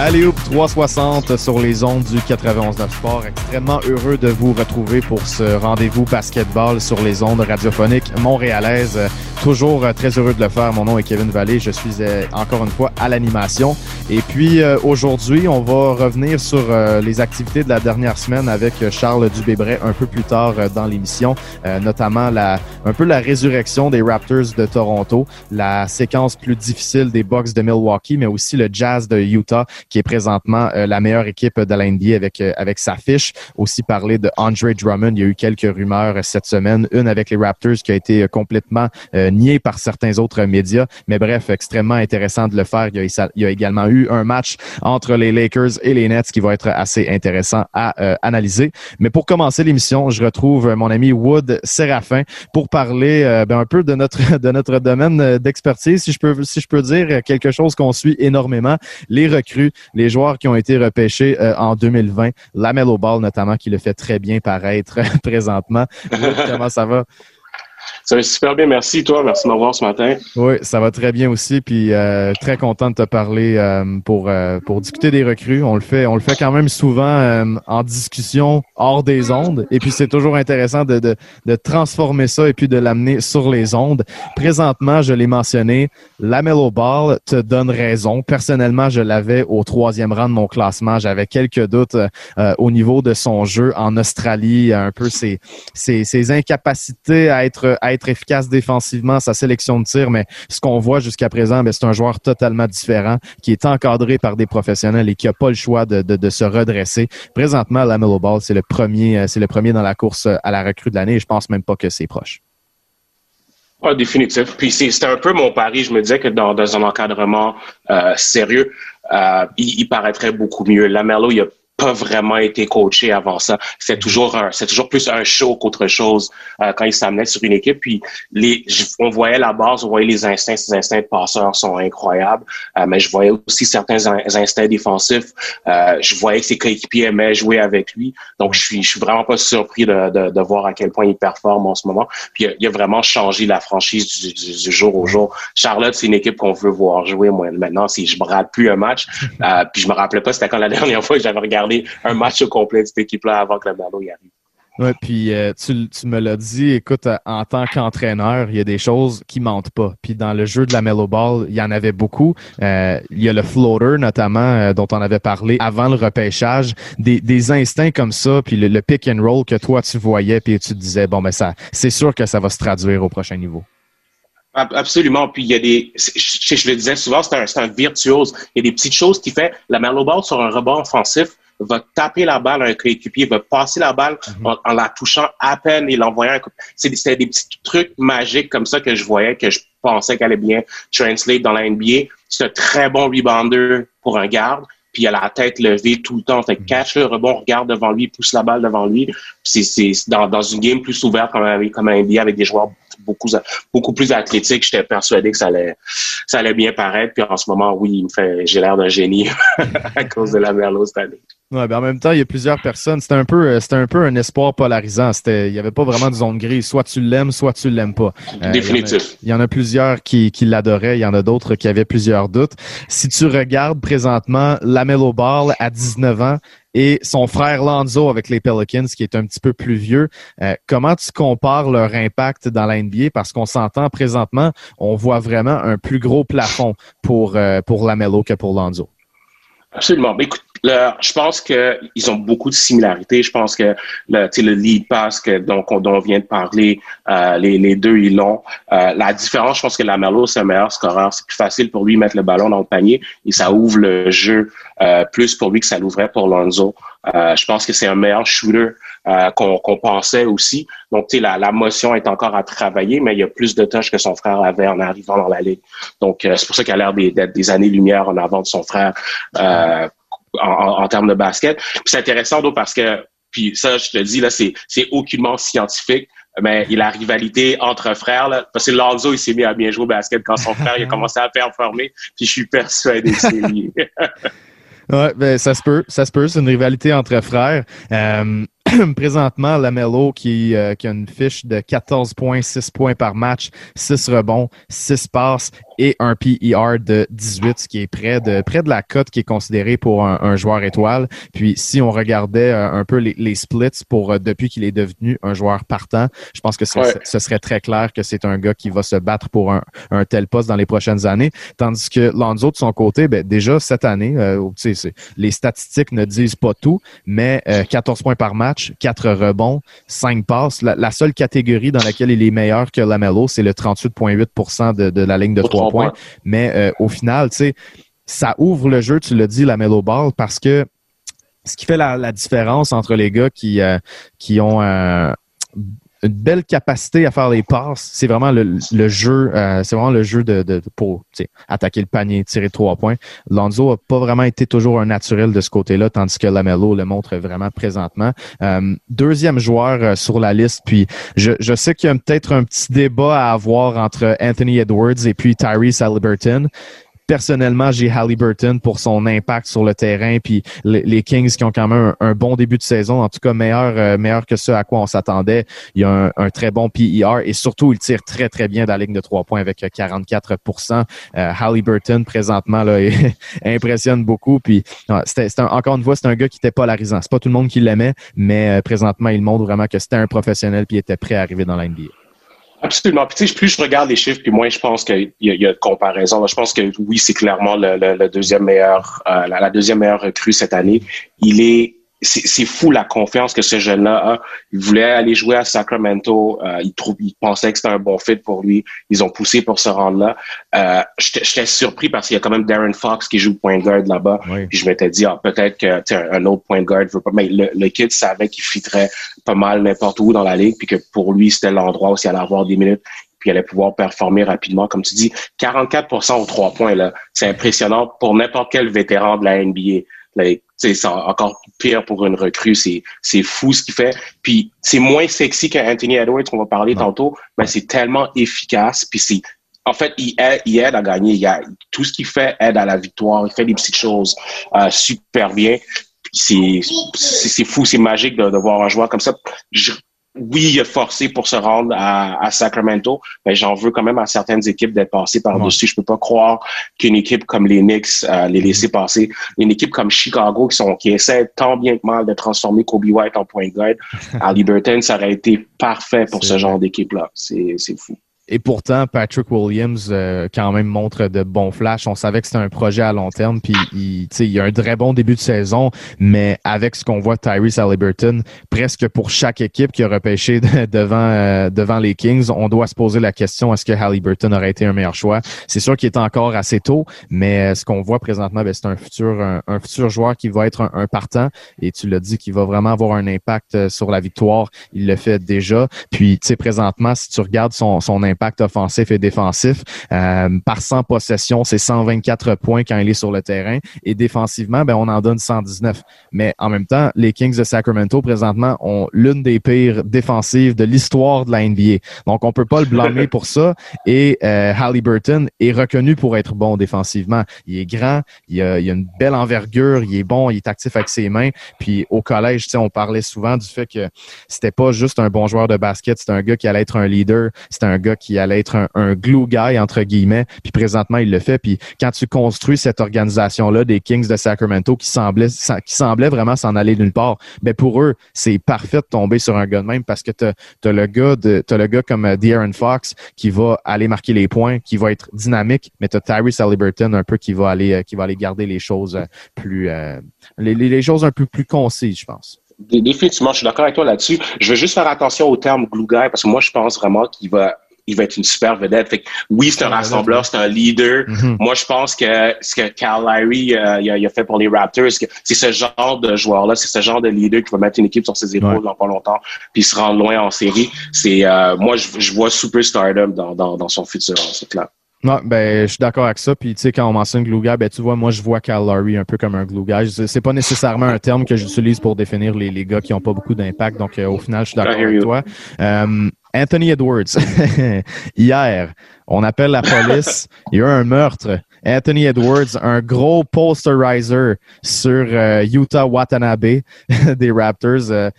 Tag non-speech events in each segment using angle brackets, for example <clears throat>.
Allez Hoop 360 sur les ondes du 91.9 Sport. Extrêmement heureux de vous retrouver pour ce rendez-vous basketball sur les ondes radiophoniques montréalaises. Toujours euh, très heureux de le faire. Mon nom est Kevin Vallée. Je suis euh, encore une fois à l'animation. Et puis euh, aujourd'hui, on va revenir sur les activités de la dernière semaine avec Charles Dubébret un peu plus tard dans l'émission, notamment la, un peu la résurrection des Raptors de Toronto, la séquence plus difficile des Bucks de Milwaukee, mais aussi le Jazz de Utah qui est présentement euh, la meilleure équipe de la NBA avec euh, avec sa fiche. Aussi parler de Andre Drummond. Il y a eu quelques rumeurs euh, cette semaine, une avec les Raptors qui a été euh, complètement euh, niée par certains autres médias. Mais bref, extrêmement intéressant de le faire. Il y a, il y a également eu un match entre les Lakers et les Nets qui va être assez intéressant à analyser. Mais pour commencer l'émission, je retrouve mon ami Wood Séraphin pour parler ben, un peu de notre <laughs> de notre domaine d'expertise, si je peux si je peux dire quelque chose qu'on suit énormément, les recrues, les joueurs qui ont été repêchés euh, en 2020, Lamelo Ball notamment qui le fait très bien paraître <laughs> présentement. <laughs> Comment ça va? Ça va super bien, merci toi, merci de m'avoir ce matin. Oui, ça va très bien aussi, puis euh, très content de te parler euh, pour euh, pour discuter des recrues. On le fait, on le fait quand même souvent euh, en discussion hors des ondes, et puis c'est toujours intéressant de, de, de transformer ça et puis de l'amener sur les ondes. Présentement, je l'ai mentionné, Lamelo Ball te donne raison. Personnellement, je l'avais au troisième rang de mon classement. J'avais quelques doutes euh, au niveau de son jeu en Australie, un peu ses ses, ses incapacités à être à être efficace défensivement, sa sélection de tir, mais ce qu'on voit jusqu'à présent, ben, c'est un joueur totalement différent, qui est encadré par des professionnels et qui n'a pas le choix de, se redresser. Présentement, Lamelo Ball, c'est le premier, euh, c'est le premier dans la course euh, à la recrue de l'année et je pense même pas que c'est proche. Ah, définitif. Puis c'était un peu mon pari. Je me disais que dans, un encadrement euh, sérieux, il, il paraîtrait beaucoup mieux. Lamelo, il a pas vraiment été coaché avant ça. C'est toujours un, c'est toujours plus un show qu'autre chose euh, quand il s'amenait sur une équipe. Puis les, on voyait la base, on voyait les instincts. Ses instincts de passeur sont incroyables. Euh, mais je voyais aussi certains in- instincts défensifs. Euh, je voyais que ses coéquipiers aimaient jouer avec lui. Donc je suis, je suis vraiment pas surpris de, de, voir à quel point il performe en ce moment. Puis il a, vraiment changé la franchise du, du, jour au jour. Charlotte, c'est une équipe qu'on veut voir jouer. Moi, maintenant, si je me rate plus un match, puis je me rappelais pas c'était quand la <laughs> dernière fois que j'avais regardé un match au complet de cette équipe-là avant que ballon y arrive. Ouais, puis euh, tu, tu me l'as dit, écoute, euh, en tant qu'entraîneur, il y a des choses qui mentent pas. Puis dans le jeu de la Mellow Ball, il y en avait beaucoup. Euh, il y a le floater notamment euh, dont on avait parlé avant le repêchage, des, des instincts comme ça, puis le, le pick and roll que toi tu voyais, puis tu te disais bon ben ça, c'est sûr que ça va se traduire au prochain niveau. Ab- Absolument. Puis il y a des, je, je le disais souvent, c'est un, un virtuose. Il y a des petites choses qui fait. La Mellow Ball sur un rebond offensif va taper la balle à un coéquipier, va passer la balle en, en la touchant à peine et coup. C'est c'est des petits trucs magiques comme ça que je voyais, que je pensais qu'elle allait bien translate dans la NBA. C'est un très bon rebounder pour un garde. Puis il a la tête levée tout le temps. Fait que catch le rebond, regarde devant lui, pousse la balle devant lui. C'est c'est dans, dans une game plus ouverte comme, comme un NBA avec des joueurs beaucoup beaucoup plus athlétiques, j'étais persuadé que ça allait ça allait bien paraître. Puis en ce moment, oui, il me fait j'ai l'air d'un génie <laughs> à cause de la Merlot cette année. Ouais, ben en même temps, il y a plusieurs personnes. C'était un peu, euh, c'était un peu un espoir polarisant. C'était, il y avait pas vraiment de zone grise. Soit tu l'aimes, soit tu l'aimes pas. Euh, Définitif. Il y, en a, il y en a plusieurs qui, qui l'adoraient. Il y en a d'autres qui avaient plusieurs doutes. Si tu regardes présentement Lamelo Ball à 19 ans et son frère Lonzo avec les Pelicans, qui est un petit peu plus vieux, euh, comment tu compares leur impact dans la NBA? Parce qu'on s'entend présentement, on voit vraiment un plus gros plafond pour, euh, pour Lamelo que pour Lonzo. Absolument. Mais écoute, le- je pense qu'ils ont beaucoup de similarités. Je pense que le, le lead pass que, donc, on, dont on vient de parler, euh, les, les deux, ils l'ont. Euh, la différence, je pense que Lamelo, c'est un meilleur scoreur. C'est plus facile pour lui mettre le ballon dans le panier et ça ouvre le jeu euh, plus pour lui que ça l'ouvrait pour Lonzo. Euh, je pense que c'est un meilleur shooter euh, qu'on pensait aussi. Donc, tu sais, la, la motion est encore à travailler, mais il y a plus de touches que son frère avait en arrivant dans la ligue. Donc, euh, c'est pour ça qu'il a l'air d'être des années-lumière en avant de son frère en, termes de basket. C'est intéressant, donc, parce que, puis ça, je te dis, là, c'est aucunement scientifique, mais il a rivalité entre frères, là, parce que Lonzo, il s'est mis à bien jouer au basket quand son frère il a <laughs> commencé à performer, puis je suis persuadé que c'est lié. <laughs> ouais, ben, ça se peut, ça se peut, c'est une rivalité entre frères. Euh, <clears throat> présentement, Lamelo qui, euh, qui a une fiche de 14 points, 6 points par match, 6 rebonds, 6 passes et un PER de 18, ce qui est près de, près de la cote qui est considérée pour un, joueur étoile. Puis si on regardait euh, un peu les, splits pour euh, depuis qu'il est devenu un joueur partant, je pense que ce, serait très clair que c'est un gars qui va se battre pour un, un, tel poste dans les prochaines années. Tandis que Lonzo, de son côté, ben, déjà cette année, euh, les statistiques ne disent pas tout, mais 14 points par match, 4 rebonds, 5 passes. La, seule catégorie dans laquelle il est meilleur que Lamelo, c'est le 38,8 de, de la ligne de 3 points. Mais euh, au final, tu sais, ça ouvre le jeu, tu l'as dit, la Mellow Ball, parce que ce qui fait la, différence entre les gars qui, euh, qui ont un une belle capacité à faire les passes. C'est vraiment le, jeu, euh, c'est vraiment le jeu de, de pour attaquer le panier, tirer trois points. Lonzo a pas vraiment été toujours un naturel de ce côté-là, tandis que Lamelo le montre vraiment présentement. Euh, deuxième joueur euh, sur la liste, puis je, je sais qu'il y a peut-être un petit débat à avoir entre Anthony Edwards et puis Tyrese Halliburton personnellement, j'ai Halliburton pour son impact sur le terrain, puis les, Kings qui ont quand même un, bon début de saison, en tout cas meilleur, euh, meilleur que ce à quoi on s'attendait. Il y a un, très bon PER et surtout, il tire très, très bien dans la ligne de trois points avec 44% euh, Halliburton, présentement, là, <laughs> impressionne beaucoup. Puis, c'était, encore une fois, c'est un gars qui était polarisant. C'est pas tout le monde qui l'aimait, mais euh, présentement, il montre vraiment que c'était un professionnel puis il était prêt à arriver dans la NBA. Absolument. Puis, tu sais, plus je regarde les chiffres, puis moins je pense qu'il y, y, a de comparaison. Je pense que oui, c'est clairement le, le, deuxième meilleur, euh, la, la, deuxième meilleure recrue cette année. Il est c'est fou la confiance que ce jeune-là a. Il voulait aller jouer à Sacramento. Euh, il, trouve, il pensait que c'était un bon fit pour lui. Ils ont poussé pour se rendre là. Euh, J'étais surpris parce qu'il y a quand même Darren Fox qui joue point guard là-bas. Puis je m'étais dit, ah, peut-être que un autre point guard veut pas. Mais le, le kid savait qu'il fitterait pas mal n'importe où dans la ligue, puis que pour lui, c'était l'endroit où il allait avoir des minutes puis il allait pouvoir performer rapidement. Comme tu dis, 44% aux trois points, là, c'est impressionnant pour n'importe quel vétéran de la NBA c'est encore pire pour une recrue. C'est, c'est fou ce qu'il fait. Puis c'est moins sexy qu'Anthony Edwards qu'on va parler tantôt, mais c'est tellement efficace. Puis c'est en fait, il aide, il aide à gagner. Il a, tout ce qu'il fait aide à la victoire. Il fait des petites choses euh, super bien. C'est, c'est, fou, c'est magique de, de, voir un joueur comme ça. Je, oui, il a forcé pour se rendre à, Sacramento, mais j'en veux quand même à certaines équipes d'être passées par-dessus. Je peux pas croire qu'une équipe comme les Knicks euh, les laisser passer. Une équipe comme Chicago qui sont qui essaie tant bien que mal de transformer Kobe White en point guard, à <laughs> Liberton, ça aurait été parfait pour ce genre d'équipe-là. C'est fou. Et pourtant, Patrick Williams euh, quand même montre de bons flashs. On savait que c'était un projet à long terme, puis il, il a un très bon début de saison, mais avec ce qu'on voit Tyrese Halliburton, presque pour chaque équipe qui a repêché <laughs> devant euh, devant les Kings, on doit se poser la question est-ce que Halliburton aurait été un meilleur choix? C'est sûr qu'il est encore assez tôt, mais ce qu'on voit présentement, ben, c'est un futur un, futur joueur qui va être un, partant. Et tu l'as dit, qui va vraiment avoir un impact euh, sur la victoire. Il le fait déjà. Puis, tu sais, présentement, si tu regardes son, son impact impact offensif et défensif. Euh, par 100 possessions, c'est 124 points quand il est sur le terrain. Et défensivement, ben, on en donne 119. Mais en même temps, les Kings de Sacramento, présentement, ont l'une des pires défensives de l'histoire de la NBA. Donc, on peut pas le blâmer <laughs> pour ça. Et euh, Halliburton est reconnu pour être bon défensivement. Il est grand, il a, il a une belle envergure, il est bon, il est actif avec ses mains. Puis au collège, on parlait souvent du fait que c'était pas juste un bon joueur de basket, c'était un gars qui allait être un leader, c'était un gars qui qui allait être un, glue guy, entre guillemets. Puis présentement, il le fait. Puis quand tu construis cette organisation-là des Kings de Sacramento qui semblait, qui semblait vraiment s'en aller d'une part, ben pour eux, c'est parfait de tomber sur un gars de même parce que tu as, le gars le gars comme euh, De'Aaron Fox qui va aller marquer les points, qui va être dynamique, mais tu as Tyrese Halliburton un peu qui va aller, euh, qui va aller garder les choses euh, plus, les, les, choses un peu plus concises, je pense. Définitivement, je suis d'accord avec toi là-dessus. Je veux juste faire attention au terme glue guy parce que moi, je pense vraiment qu'il va il va être une super vedette. Fait que, oui, c'est un rassembleur, c'est un leader. Mm-hmm. Moi, je pense que ce que Cal Lowry euh, il, a, fait pour les Raptors, c'est ce genre de joueur-là, c'est ce genre de leader qui va mettre une équipe sur ses épaules dans pas longtemps, puis se rendre loin en série. C'est euh, moi, je, vois superstardom dans, dans, dans son futur, c'est clair. Non, ben, je suis d'accord avec ça. Puis, tu sais, quand on mentionne glue guy, ben, tu vois, moi, je vois Cal Lowry un peu comme un glue guy. C'est pas nécessairement un terme que j'utilise pour définir les, les gars qui ont pas beaucoup d'impact. Donc, euh, au final, je suis d'accord avec toi. Euh, Anthony Edwards. <laughs> Hier, on appelle la police. Il y a eu un meurtre. Anthony Edwards, un gros posterizer sur euh, Utah Watanabe <laughs> des Raptors. Euh,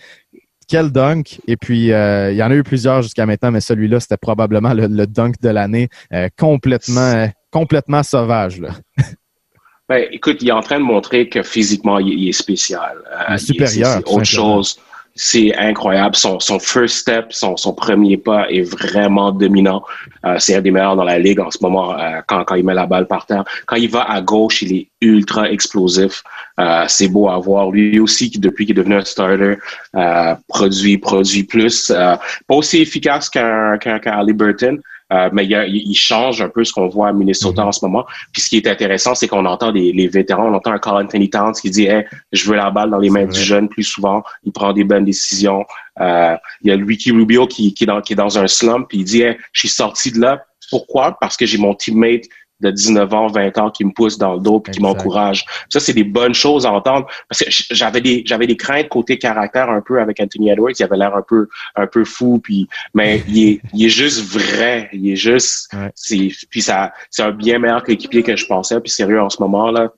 quel dunk! Et puis, euh, il y en a eu plusieurs jusqu'à maintenant, mais celui-là, c'était probablement le, dunk de l'année. complètement, complètement sauvage. Là. Ben, écoute, il est en train de montrer que physiquement, il, est spécial. supérieur. C'est autre chose c'est incroyable. Son, son first step, son, son premier pas est vraiment dominant. Euh, c'est un des meilleurs dans la ligue en ce moment euh, quand, quand il met la balle par terre. Quand il va à gauche, il est ultra explosif. Euh, c'est beau à voir. Lui aussi, qui depuis qu'il est devenu un starter, produit, produit plus. pas aussi efficace qu'un qu'un Burton, euh, mais il, change un peu ce qu'on voit à Minnesota mhm. en ce moment. Puis ce qui est intéressant, c'est qu'on entend des, les vétérans, on entend un Carl Anthony Towns qui dit hey, je veux la balle dans les mains du jeune plus souvent, il prend des bonnes décisions. Euh, il y a Ricky Rubio qui, qui, est dans, qui est dans un slump, puis il dit hey, je suis sorti de là. Pourquoi? Parce que j'ai mon teammate de 19 ans, 20 ans qui me pousse dans le dos puis qui m'encourage. Ça, c'est des bonnes choses à entendre parce que j'avais des j'avais des craintes côté caractère un peu avec Anthony Edwards. Il avait l'air un peu un peu fou puis mais <laughs> il est il est juste vrai. Il est juste c'est puis ça c'est un bien meilleur équipier que je pensais. Puis sérieux en ce moment là,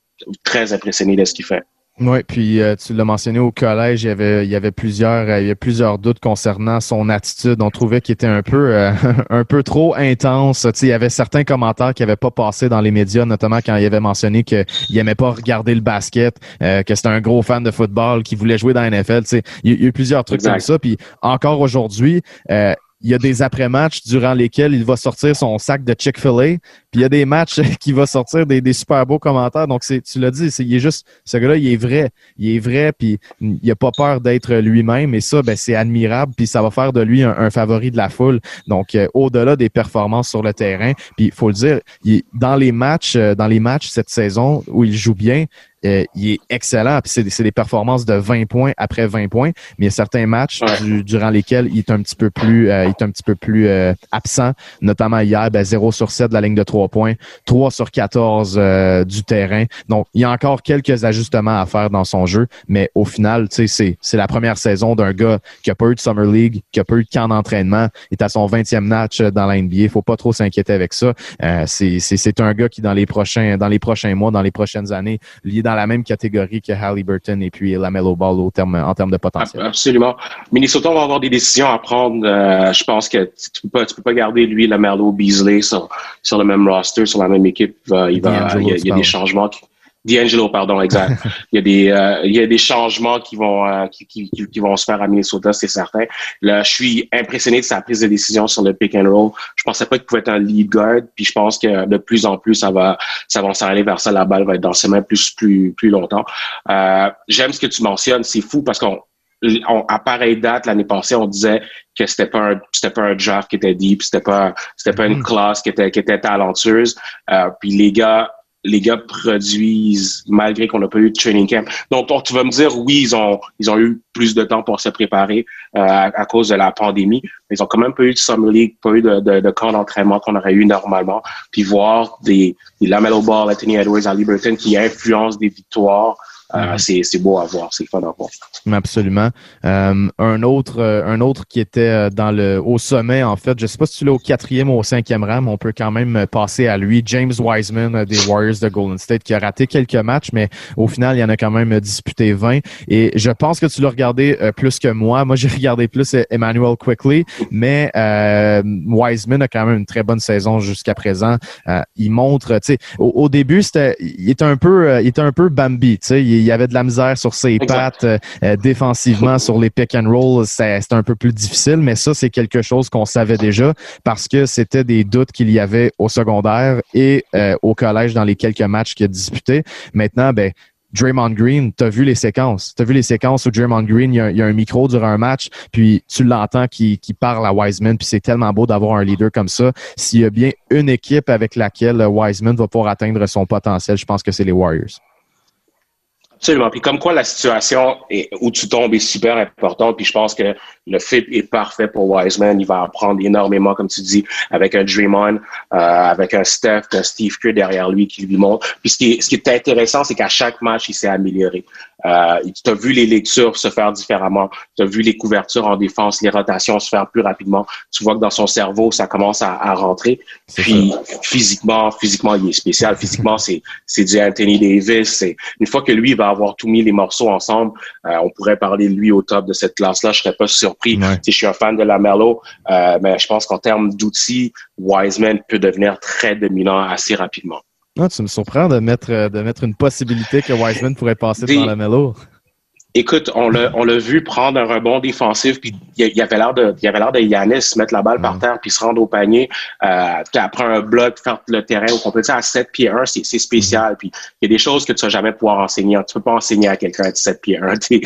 très impressionné de ce qu'il fait. Oui, puis euh, tu l'as mentionné au collège, il y avait, il y avait plusieurs, euh, il y avait plusieurs doutes concernant son attitude. On trouvait qu'il était un peu, euh, <laughs> un peu trop intense. Tu sais, il y avait certains commentaires qui n'avaient pas passé dans les médias, notamment quand il avait mentionné qu'il aimait pas regarder le basket, que c'était un gros fan de football, qu'il voulait jouer dans la NFL. Tu sais, il, y a eu plusieurs trucs comme ça. Puis encore aujourd'hui, il y a des après-matchs durant lesquels il va sortir son sac de Chick-fil-A, puis il y a des matchs <laughs> qui va sortir des, des super beaux commentaires. Donc, tu l'as dit, c'est, il est juste, ce gars-là, il est vrai. Il est vrai, puis il a pas peur d'être lui-même. Et ça, ben, c'est admirable, puis ça va faire de lui un, favori de la foule. Donc, euh, au-delà des performances sur le terrain, puis il faut le dire, il, dans les matchs, euh, dans les matchs cette saison où il joue bien, euh, il est excellent. Puis c'est, des performances de 20 points après 20 points. Mais il y a certains matchs durant lesquels il est un petit peu plus, euh, il est un petit peu plus euh, absent. Notamment hier, ben, 0 sur 7 de la ligne de 3 points, 3 sur 14 du terrain. Donc, il y a encore quelques ajustements à faire dans son jeu. Mais au final, c'est, c'est la première saison d'un gars qui a pas eu de Summer League, qui a pas eu de camp d'entraînement. Il est à son 20e match dans la NBA. Faut pas trop s'inquiéter avec ça. c'est, c'est, c'est un gars qui, dans les prochains, dans les prochains mois, dans les prochaines années, lié dans dans la même catégorie que Halliburton et puis Lamello Ball au terme, en termes de potentiel. Absolument. Minnesota va avoir des décisions à prendre. Euh, je pense que tu peux pas, tu peux pas garder lui, Lamello, Beasley sur, sur le même roster, sur la même équipe. il, va, il, y a, des changements. Qui, D'Angelo, pardon, exact. <laughs> il y a des euh, il y a des changements qui vont euh, qui, qui, qui, vont se faire à Minnesota, c'est certain. Là, je suis impressionné de sa prise de décision sur le pick and roll. Je pensais pas qu'il pouvait être un lead guard, puis je pense que de plus en plus ça va ça va s'aller vers ça. La balle va être dans ses mains plus plus plus longtemps. Euh, J'aime ce que tu mentionnes, c'est fou parce qu'on à pareille date l'année passée, on disait que c'était pas un c'était pas un draft qui était deep, c'était pas c'était pas une mm. classe qui était qui était talentueuse. Euh, puis les gars les gars produisent malgré qu'on n'a pas eu de training camp. Donc, tu vas me dire, oui, ils ont, ils ont eu plus de temps pour se préparer euh, à, cause de la pandémie, mais ils ont quand même pas eu de Summer League, pas eu de, de, de camp d'entraînement qu'on aurait eu normalement. Puis voir des, des Lamello Ball, Anthony Edwards, à Liberton qui influencent des victoires, euh, mhm. c'est beau à voir, c'est le fun à voir. Absolument. Euh, un autre, euh, un autre qui était dans le au sommet en fait, je sais pas si tu l'as au quatrième ou au cinquième rang, mais on peut quand même passer à lui. James Wiseman des Warriors de Golden State qui a raté quelques matchs, mais au final il en a quand même disputé 20. Et je pense que tu l'as regardé plus que moi. Moi <laughs> j'ai regardé plus Emmanuel Quickly, mais Wiseman a quand même une très bonne saison jusqu'à présent. il montre, tu sais, au, début c'était, il était un peu, il était un peu Bambi, tu sais, il y avait de la misère sur ses pattes euh, euh, défensivement sur les pick and roll. C'était un peu plus difficile, mais ça, c'est quelque chose qu'on savait déjà parce que c'était des doutes qu'il y avait au secondaire et euh, au collège dans les quelques matchs qu'il a disputés. Maintenant, ben, Draymond Green, tu as vu les séquences. Tu as vu les séquences où Draymond Green, il y, a, un micro durant un match, puis tu l'entends qui, qui parle à Wiseman, puis c'est tellement beau d'avoir un leader comme ça. S'il y a bien une équipe avec laquelle Wiseman va pouvoir atteindre son potentiel, je pense que c'est les Warriors. Absolument. Puis comme quoi la situation où tu tombes est super importante. Puis je pense que le fit est parfait pour Wiseman. Il va apprendre énormément, comme tu dis, avec un Draymond, euh, avec un Steph, un Steve Kerr derrière lui qui lui montre. Puis ce qui est, ce qui est intéressant, c'est qu'à chaque match, il s'est amélioré. Euh, tu as vu les lectures se faire différemment. Tu as vu les couvertures en défense, les rotations se faire plus rapidement. Tu vois que dans son cerveau, ça commence à, à rentrer. Puis physiquement, physiquement, il est spécial. Physiquement, c'est c'est du Anthony Davis. C'est une fois que lui va avoir tout mis les morceaux ensemble, euh, on pourrait parler de lui au top de cette classe-là. Je serais pas surpris. Si je suis un fan de la Melo, euh, mais je pense qu'en termes d'outils, Wiseman peut devenir très dominant assez rapidement. Ah, tu me surprends de mettre, de mettre une possibilité que Wiseman pourrait passer dans la Melo. Écoute, on l'a, on l'a vu prendre un rebond défensif, puis il y avait l'air de, il y avait l'air de Yanis mettre la balle par terre puis se rendre au panier. Euh, après un bloc, faire le terrain au complet à 7 pieds 1, c'est, c'est spécial. Puis il y a des choses que tu vas jamais pouvoir enseigner. Tu peux pas enseigner à quelqu'un de 7 pieds 1. <laughs> T'es,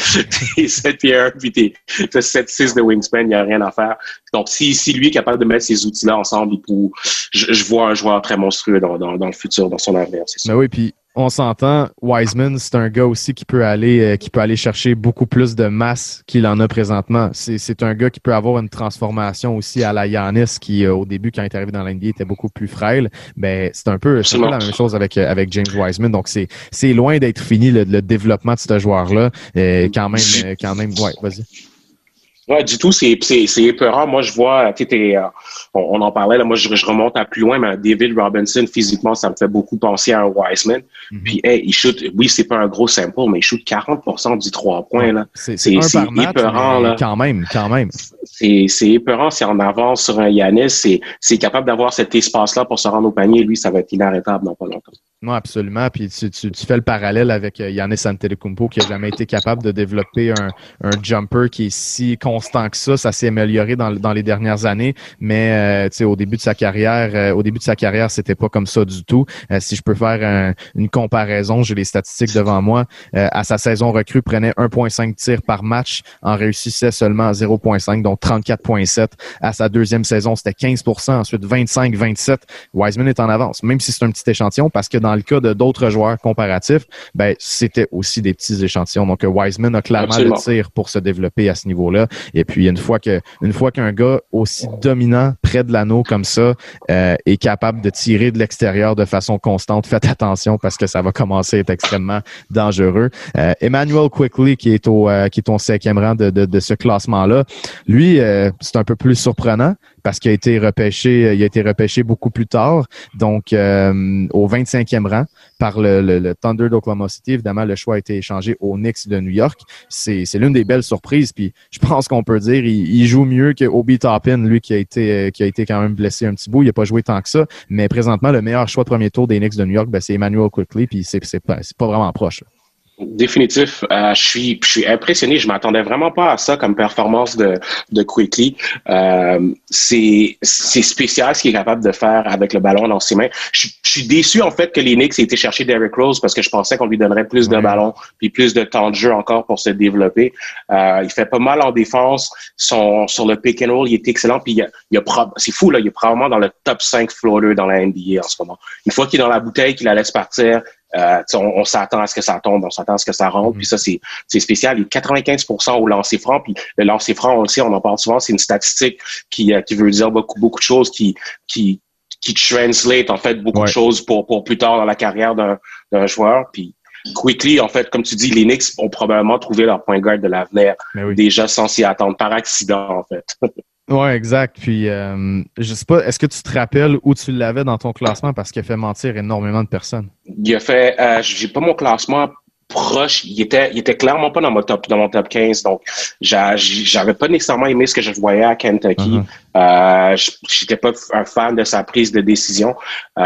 t'es 7 pieds 1, puis t'es, t'as 7, 6 de wingspan, il y a rien à faire. Donc, si, si lui est capable de mettre ces outils-là ensemble, pour, je, je vois un joueur très monstrueux dans, dans, dans le futur, dans son avenir, c'est ça. Mais oui, puis on s'entend, Wiseman, c'est un gars aussi qui peut aller euh, qui peut aller chercher beaucoup plus de masse qu'il en a présentement. C'est un gars qui peut avoir une transformation aussi à la Yanis qui, euh, au début, quand il est arrivé dans l'NBA, était beaucoup plus frêle. Mais c'est un peu, c'est la même chose avec, euh, avec James Wiseman. Donc, c'est loin d'être fini le, le, développement de ce joueur-là. quand même, quand même, ouais, vas-y. Ouais, du tout, c'est c'est épeurant. Moi, je vois, tu euh, on, on, en parlait là. Moi, je, je, remonte à plus loin, mais David Robinson physiquement, ça me fait beaucoup penser à un Wiseman. Mm-hmm. Puis, hey, il shoot. Oui, c'est pas un gros sample, mais il shoot 40% du trois points là. C'est épeurant là. Quand même, quand même. C'est c'est épeurant. C'est en avance sur un Yanis. C'est c'est capable d'avoir cet espace là pour se rendre au panier. Lui, ça va être inarrêtable dans pas longtemps. Non, absolument. Puis tu, tu, tu, fais le parallèle avec euh, Yannis Antetokounmpo qui a jamais été capable de développer un, un jumper qui est si constant que ça. Ça s'est amélioré dans, dans les dernières années, mais euh, au début de sa carrière, euh, au début de sa carrière, c'était pas comme ça du tout. si je peux faire une comparaison, j'ai les statistiques devant moi. à sa saison recrue, prenait 1,5 tirs par match, en réussissait seulement à 0,5, donc 34,7. À sa deuxième saison, c'était 15% ensuite 25-27. Wiseman est en avance, même si c'est un petit échantillon, parce que dans le cas de d'autres joueurs comparatifs, ben, c'était aussi des petits échantillons. Donc, Wiseman a clairement le tir pour se développer à ce niveau-là. Et puis, une fois que, une fois qu'un gars aussi dominant près de l'anneau comme ça euh, est capable de tirer de l'extérieur de façon constante, faites attention parce que ça va commencer à être extrêmement dangereux. Euh, Emmanuel Quickly, qui est au, euh, qui est au cinquième rang de, de, de ce classement-là, lui, c'est un peu plus surprenant parce qu'il a été repêché, il a été repêché beaucoup plus tard, donc au 25e rang par le, Thunder d'Oklahoma City. Évidemment, le choix a été échangé aux Knicks de New York. C'est l'une des belles surprises. Puis je pense qu'on peut dire il, joue mieux que Obi Toppin, lui qui a été qui a été quand même blessé un petit bout. Il n'a pas joué tant que ça. Mais présentement, le meilleur choix de premier tour des Knicks de New York, ben, c'est Emmanuel Quickly. Puis c'est pas, pas vraiment proche. Définitif. Euh, je suis, je suis impressionné. Je m'attendais vraiment pas à ça comme performance de, de Quickly. Euh, c'est, c'est spécial ce qu'il est capable de faire avec le ballon dans ses mains. Je, suis déçu en fait que les Knicks aient été chercher Derrick Rose parce que je pensais qu'on lui donnerait plus de ballons puis plus de temps de jeu encore pour se développer. Euh, il fait pas mal en défense. Son, sur le pick and roll, il est excellent. Puis il y a, il y a c'est fou là. Il est probablement dans le top 5 floater dans la NBA en ce moment. Une fois qu'il est dans la bouteille, qu'il la laisse partir, euh, on, s'attend à ce que ça tombe, on s'attend à ce que ça rentre. Mm-hmm. Puis ça, c'est, c'est spécial. Il est 95% au lancer franc. Puis le lancer franc, on le sait, on en parle souvent, c'est une statistique qui, euh, qui veut dire beaucoup, beaucoup de choses, qui, qui, qui translate en fait beaucoup de choses pour, pour plus tard dans la carrière d'un, d'un joueur. Puis quickly, en fait, comme tu dis, les Knicks ont probablement trouvé leur point guard de l'avenir déjà sans s'y attendre, par accident, en fait. <laughs> Oui, exact. Puis, euh, je sais pas, est-ce que tu te rappelles où tu l'avais dans ton classement? Parce qu'il a fait mentir énormément de personnes? Il a fait, euh, j'ai pas mon classement proche. Il était, il était clairement pas dans mon top, dans mon top 15. Donc, j'avais pas nécessairement aimé ce que je voyais à Kentucky. Uh-huh. euh, j'étais pas un fan de sa prise de décision.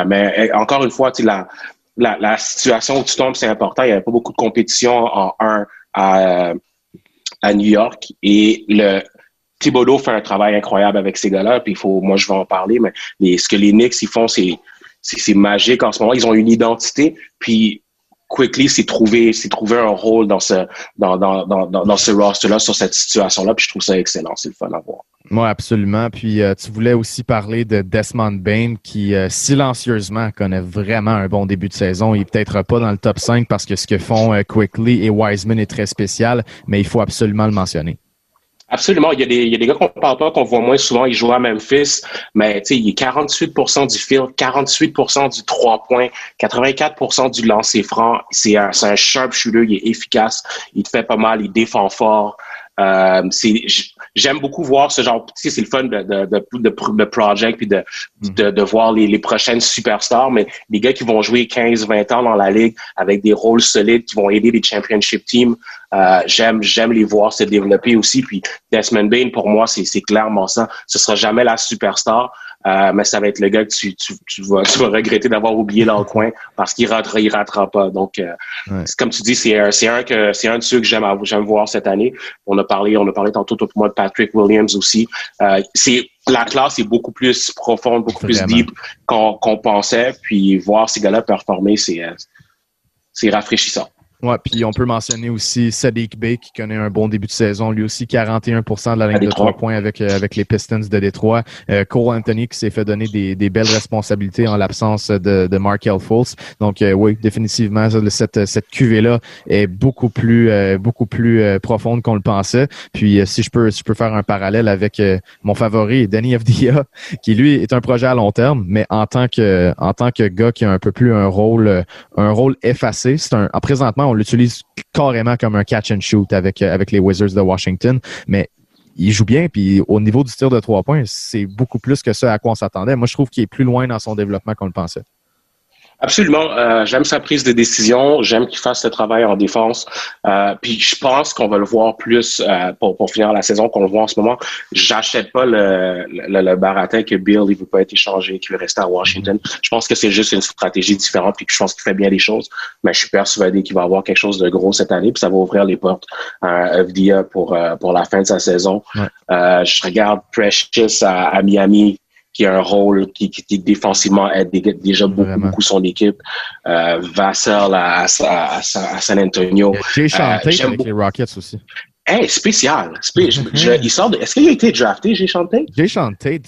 Mais encore une fois, tu la, la, la situation où tu tombes, c'est important. Il y avait pas beaucoup de compétition en 1 à, à New York. Et le, Thibodeau fait un travail incroyable avec ces gars-là, puis il faut, moi je vais en parler, mais ce que les Knicks ils font, c'est magique en ce moment. Ils ont une identité, puis Quickly s'est trouvé, trouvé un rôle dans ce, dans, dans, dans, ce roster-là, sur cette situation-là. Puis je trouve ça excellent. C'est le fun à voir. Oui, absolument. Puis euh, tu voulais aussi parler de Desmond Bain qui euh, silencieusement connaît vraiment un bon début de saison. Il peut-être pas dans le top 5 parce que ce que font euh, Quickly et Wiseman est très spécial, mais il faut absolument le mentionner. Absolument. Il y a des, il y a des gars qu'on parle pas, qu'on voit moins souvent. Ils jouent à Memphis, mais il est 48% du field, 48% du 3 points, 84% du lancer franc. C'est un, un sharp shooter, il est efficace, il te fait pas mal, il défend fort. Euh, j'aime beaucoup voir ce genre, tu sais, c'est le fun de, de, de, de, project puis de, de, de, voir les, les prochaines superstars, mais les gars qui vont jouer 15, 20 ans dans la ligue avec des rôles solides, qui vont aider les championship teams, euh, j'aime, j'aime les voir se développer aussi. Puis Desmond Bain, pour moi, c'est, c'est clairement ça. Ce sera jamais la superstar, euh, mais ça va être le gars que tu, tu, tu, vas, tu vas regretter d'avoir oublié dans le coin parce qu'il rentrera, il rentrera pas. Donc, euh, comme tu dis, c'est un, c'est un que c'est un de ceux que j'aime, j'aime voir cette année. On a parlé, on a parlé tantôt tout le monde de Patrick Williams aussi. Euh, c'est la classe est beaucoup plus profonde, beaucoup plus deep qu'on, qu'on pensait. Puis voir ces gars-là performer, c'est c'est rafraîchissant. Ouais, puis on peut mentionner aussi Sadiq Bey qui connaît un bon début de saison, lui aussi 41% de la ligne de trois points avec euh, avec les Pistons de Détroit. Euh, Cole Anthony qui s'est fait donner des, des belles responsabilités en l'absence de, de Markel Fultz. Donc euh, oui, définitivement cette cette cuvée là est beaucoup plus beaucoup plus profonde qu'on le pensait. Puis si je peux si je peux faire un parallèle avec mon favori Danny Avdia <laughs> qui lui est un projet à long terme, mais en tant que en tant que gars qui a un peu plus un rôle un rôle effacé, c'est un en présentement on l'utilise carrément comme un catch and shoot avec, euh, avec les Wizards de Washington, mais il joue bien, puis au niveau du tir de trois points, c'est beaucoup plus que ce à quoi on s'attendait. Moi, je trouve qu'il est plus loin dans son développement qu'on le pensait. Absolument. Euh, j'aime sa prise de décision. J'aime qu'il fasse le travail en défense. Euh, puis je pense qu'on va le voir plus euh, pour, pour finir la saison qu'on le voit en ce moment. J'achète pas le, le, le, baratin que Bill il veut pas être échangé, qu'il veut rester à Washington. Je pense que c'est juste une stratégie différente puis que je pense qu'il fait bien les choses. Mais je suis persuadé qu'il va avoir quelque chose de gros cette année puis ça va ouvrir les portes à FDA pour pour la fin de sa saison. je regarde Precious à, à Miami qui a un rôle qui, qui, défensivement aide déjà beaucoup, beaucoup son équipe. Euh, Vassell à, à, à, San Antonio. J'ai chanté euh, avec les Rockets aussi. Hey, spécial. <laughs> il sort de, est-ce qu'il a été drafté, j'ai chanté? J'ai chanté.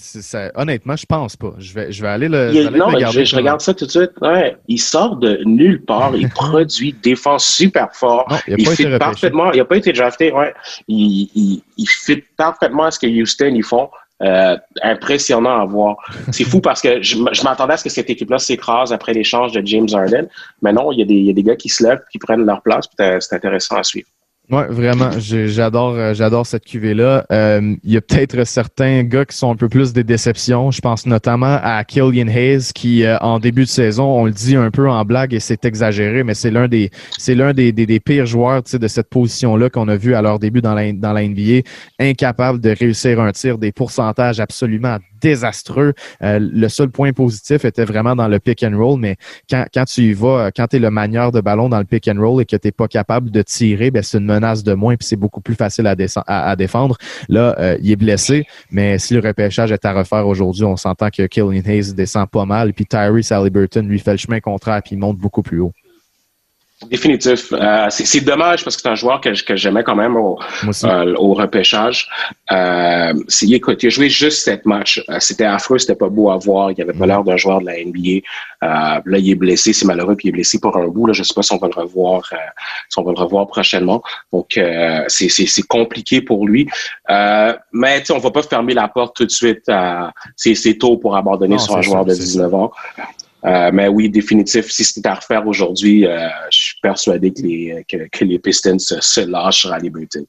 honnêtement, je pense pas. Je vais, je vais aller le, il, non, regarder. Je, regarde ça tout de suite. Ouais, il sort de nulle part. Il <laughs> produit défense super fort. il, il fit parfaitement. Il n'a pas été drafté. Ouais. Il, il, il fit parfaitement à ce que Houston ils font. Euh, impressionnant à voir. C'est fou parce que je, m'attendais à ce que cette équipe-là s'écrase après l'échange de James Harden. Mais non, il y, a des, il y a des gars qui se lèvent, qui prennent leur place. C'est intéressant à suivre. Oui, vraiment. J'adore euh, j'adore cette cuvée-là. Euh, il y a peut-être certains gars qui sont un peu plus des déceptions. Je pense notamment à Killian Hayes qui, euh, en début de saison, on le dit un peu en blague et c'est exagéré, mais c'est l'un des c'est l'un des, des, des, pires joueurs de cette position-là qu'on a vu à leur début dans la, dans la NBA, incapable de réussir un tir, des pourcentages absolument désastreux. Euh, le seul point positif était vraiment dans le pick and roll, mais quand, tu y vas, quand tu es le manieur de ballon dans le pick and roll et que tu n'es pas capable de tirer, ben, c'est une menace de moins puis c'est beaucoup plus facile à, à, défendre. Là, euh, il est blessé, mais si le repêchage est à refaire aujourd'hui, on s'entend que Killian Hayes descend pas mal, puis Tyrese Halliburton lui fait le chemin contraire puis il monte beaucoup plus haut. Définitif. Euh, c'est dommage parce que c'est un joueur que, que j'aimais quand même au, euh, au repêchage. Euh, écoute, il a joué juste sept matchs. Euh, c'était affreux, c'était pas beau à voir. Il avait pas mm. l'air d'un joueur de la NBA. Là, il est blessé, c'est malheureux, puis il est blessé pour un bout. Là, je sais pas si on va le revoir, si on va le revoir prochainement. Donc, c'est compliqué pour lui. mais on va pas fermer la porte tout de suite. c'est tôt pour abandonner sur un joueur de 19 ans. Euh, mais oui, définitif, si c'était à refaire aujourd'hui, euh, je suis persuadé que les, que, les Pistons se, lâchent à liberté.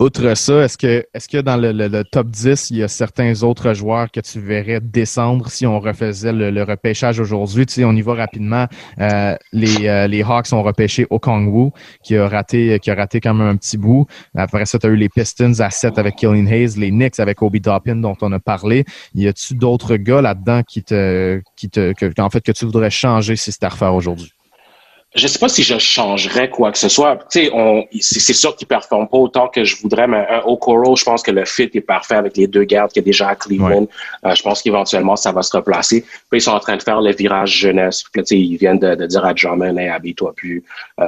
Outre ça, est-ce que, est-ce que dans le, top 10, il y a certains autres joueurs que tu verrais descendre si on refaisait le, repêchage aujourd'hui? Tu sais, on y va rapidement. Euh, les, euh, les Hawks ont repêché Okongwu, qui a raté, qui a raté quand même un petit bout. Après ça, tu as eu les Pistons à 7 avec Killian Hayes, les Knicks avec Obi Doppin, dont on a parlé. Y a-tu d'autres gars là-dedans qui te, qui te, que, en fait, que tu voudrais changer si c'était à refaire aujourd'hui? Je sais pas si je changerais quoi que ce soit. Tu sais, on, c'est sûr qu'il performe pas autant que je voudrais, mais un Okoro, je pense que le fit est parfait avec les deux gardes qu'il y a déjà à Cleveland. Euh, je pense qu'éventuellement, ça va se replacer. Puis ils sont en train de faire le virage jeunesse. Puis tu sais, ils viennent de, dire à Drummond, hey, habille-toi plus, euh,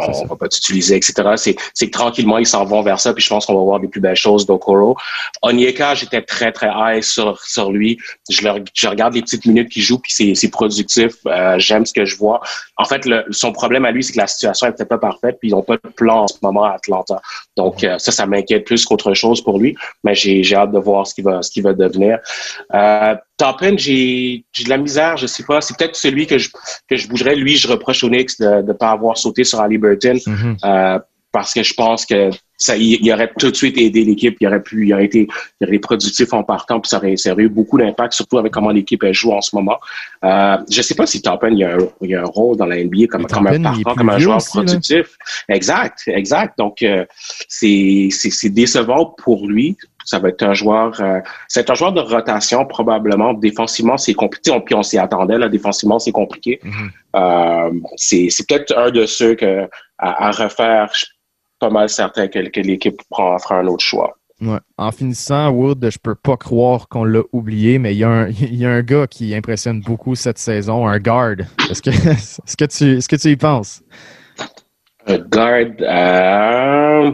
on, va pas t'utiliser, etc. C'est, c'est que tranquillement, ils s'en vont vers ça. Puis je pense qu'on va voir des plus belles choses d'Okoro. Onyeka, j'étais très, très high sur, sur lui. Je, le, je regarde les petites minutes qu'il joue, puis c'est, c'est productif. Euh, j'aime ce que je vois. En fait, le, son problème à lui, c'est que la situation n'était pas parfaite, puis ils n'ont pas de plan en ce moment à Atlanta. Donc euh, ça, ça m'inquiète plus qu'autre chose pour lui, mais j'ai hâte de voir ce qu'il va, ce qu'il va devenir. Euh, Toppin, j'ai de la misère, je sais pas. C'est peut-être celui que je, que je bougerais. Lui, je reproche au Knicks de ne pas avoir sauté sur Ali Burton. Mm-hmm. euh, parce que je pense que ça, il, aurait tout de suite aidé l'équipe, il aurait pu, il aurait été, il aurait été productif en partant, puis ça aurait, ça aurait eu beaucoup d'impact, surtout avec comment l'équipe joue en ce moment. Euh, je sais pas si Toppen, il y a un, il y a un rôle dans la NBA comme, comme un partant, comme un joueur productif. Exact, exact. Donc, euh, c'est, c'est, décevant pour lui. Ça va être un joueur, euh, c'est un joueur de rotation probablement. Défensivement, c'est compliqué. On, puis on s'y attendait là. Défensivement, c'est compliqué. Mm-hmm. euh, c'est, c'est peut-être un de ceux que à, à refaire pas mal certain que, l'équipe fera un autre choix. En finissant, Wood, je peux pas croire qu'on l'a oublié, mais il y, a un, <laughs> y, a un gars qui impressionne beaucoup cette saison, un guard. Est-ce que, <laughs> est-ce que, tu, est-ce que tu y penses? Un guard, euh,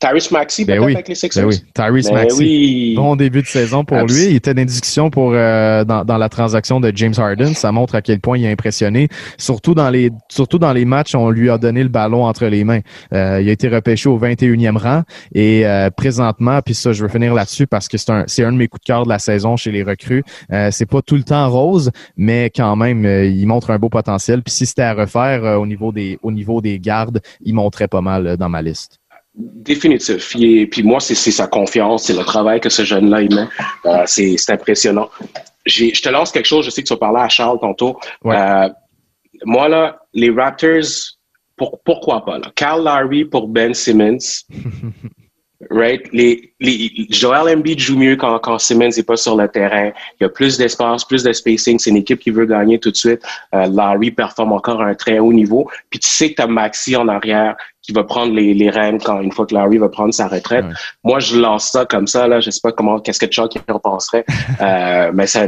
Tyrese Maxi, ben oui. avec les Sixers. Ben oui, Tyrese ben Maxi. Bon début de saison pour lui. Il était en pour, euh, dans, dans, la transaction de James Harden. Ça montre à quel point il a impressionné. Surtout dans les, surtout dans les matchs, on lui a donné le ballon entre les mains. Euh, il a été repêché au 21e rang. Et euh, présentement, puis ça, je veux finir là-dessus parce que c'est un, c'est un de mes coups de cœur de la saison chez les recrues. C'est pas tout le temps rose, mais quand même, il montre un beau potentiel. Puis si c'était à refaire au niveau des, au niveau des gardes, il pas mal euh, dans ma liste. Définitif. Et puis moi, c'est sa confiance, c'est le travail que ce jeune-là il met. Euh, c'est impressionnant. Je te lance quelque chose, je sais que tu vas parler à Charles tantôt. Euh, moi, là, les Raptors, pourquoi pas? Là? Cal Larry pour Ben Simmons. <laughs> right? Les, les, Joel Embiid joue mieux quand, quand Simmons n'est pas sur le terrain. Il y a plus d'espace, plus de spacing. C'est une équipe qui veut gagner tout de suite. Larry performe encore à un très haut niveau. Puis tu sais que tu as Maxi en arrière qui va prendre les, les rênes quand une fois que Larry va prendre sa retraite. Moi, je lance ça comme ça, là. Je sais pas comment, qu'est-ce que Chuck y repenserait. <laughs> euh, mais ça,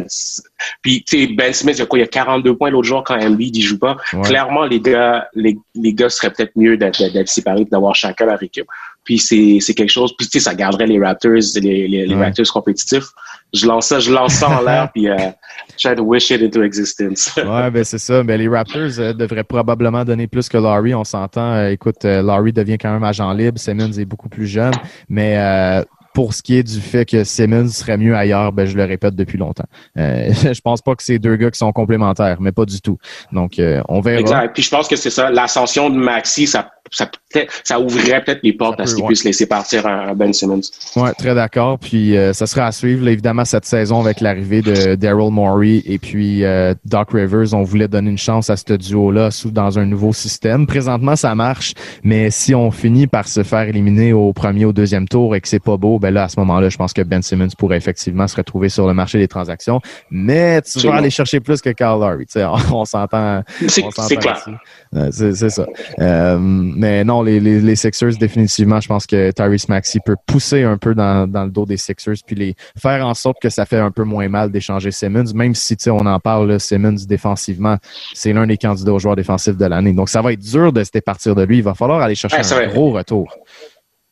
puis, tu sais, Ben Smith, il y a quoi? Il y a 42 points l'autre jour quand Embiid, il joue pas. Clairement, les gars, les, les gars seraient peut-être mieux d'être, d'être séparés d'avoir chacun leur équipe. Puis c'est, c'est quelque chose, puis tu sais, ça garderait les Raptors, les, les, les Raptors compétitifs. Je lance ça, je lance ça en <laughs> l'air, puis euh, try to wish it into existence. <laughs> ouais, ben c'est ça. Ben les Raptors euh, devraient probablement donner plus que Laurie, on s'entend. Euh, écoute, euh, Laurie devient quand même agent libre, Simmons est beaucoup plus jeune, mais pour ce qui est du fait que Simmons serait mieux ailleurs, ben, je le répète depuis longtemps. Euh, <laughs> je pense pas que c'est deux gars qui sont complémentaires, mais pas du tout. Donc, euh, on verra. Exact. Puis je pense que c'est ça. L'ascension de Maxi, ça, ça, ça ouvrirait peut-être les portes à ce qu'il puisse laisser partir un, Ben Simmons. Oui, très d'accord. Puis euh, ça sera à suivre, évidemment, cette saison avec l'arrivée de Daryl Morey et puis euh, Doc Rivers. On voulait donner une chance à ce duo-là dans un nouveau système. Présentement, ça marche, mais si on finit par se faire éliminer au premier ou deuxième tour et que c'est pas beau, ben là, à ce moment-là, je pense que Ben Simmons pourrait effectivement se retrouver sur le marché des transactions. Mais tu vas aller chercher plus que Carl Lowry. On, on s'entend. C'est clair. c'est ça. Euh, mais non, les, les, les, Sixers, définitivement, je pense que Tyrese Maxey peut pousser un peu dans, dans, le dos des Sixers puis les faire en sorte que ça fait un peu moins mal d'échanger Simmons, même si on en parle, Simmons défensivement, c'est l'un des candidats aux joueurs défensifs de l'année. Donc, ça va être dur de se départir de lui. Il va falloir aller chercher un gros retour.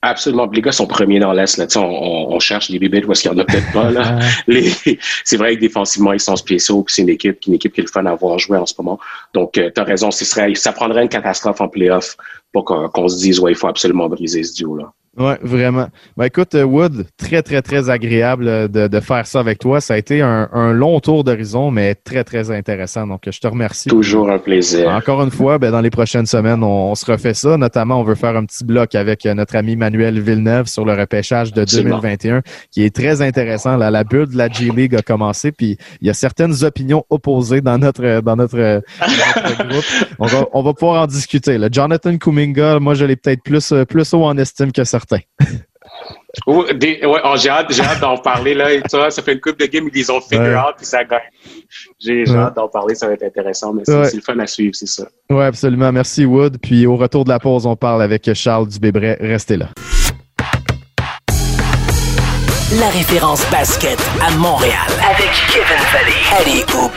Absolument. Les gars sont premiers dans l'Est. Là. On, on, cherche des bébés où est-ce qu'il n'y en a peut-être pas. Là. <laughs> c'est vrai que défensivement, ils sont spéciaux. C'est une équipe, une équipe qui est le fun à voir jouer en ce moment. Donc, euh, tu as raison. Serait, ça prendrait une catastrophe en playoff pour qu'on se dise, ouais, il faut absolument briser ce duo-là. Oui, vraiment. Ben, écoute, euh, Wood, très, très, très agréable euh, de, de faire ça avec toi. Ça a été un, un long tour d'horizon, mais très, très intéressant. Donc, je te remercie. Toujours un plaisir. Encore une fois, ben, dans les prochaines semaines, on, se refait ça. Notamment, on veut faire un petit bloc avec euh, notre ami Manuel Villeneuve sur le repêchage de 2021, qui est très intéressant. Là, la bulle de la G-League a commencé, puis il y a certaines opinions opposées dans notre, dans notre, <laughs> groupe. On va, on va pouvoir en discuter. Là. Jonathan Kuminga, moi, je l'ai peut-être plus, plus haut en estime que certains. <laughs> ouais, oh, j'ai hâte, hâte d'en parler. Là, et ça, ça fait une coupe de games, ils ont figure out, puis ça gagne. J'ai hâte d'en parler, ça va être intéressant, mais c'est le fun à suivre, c'est ça. Oui, absolument. Merci, Wood. Puis au retour de la pause, on parle avec Charles Dubébret. Restez là. La référence basket à Montréal avec Kevin Valley. Allez, Hoop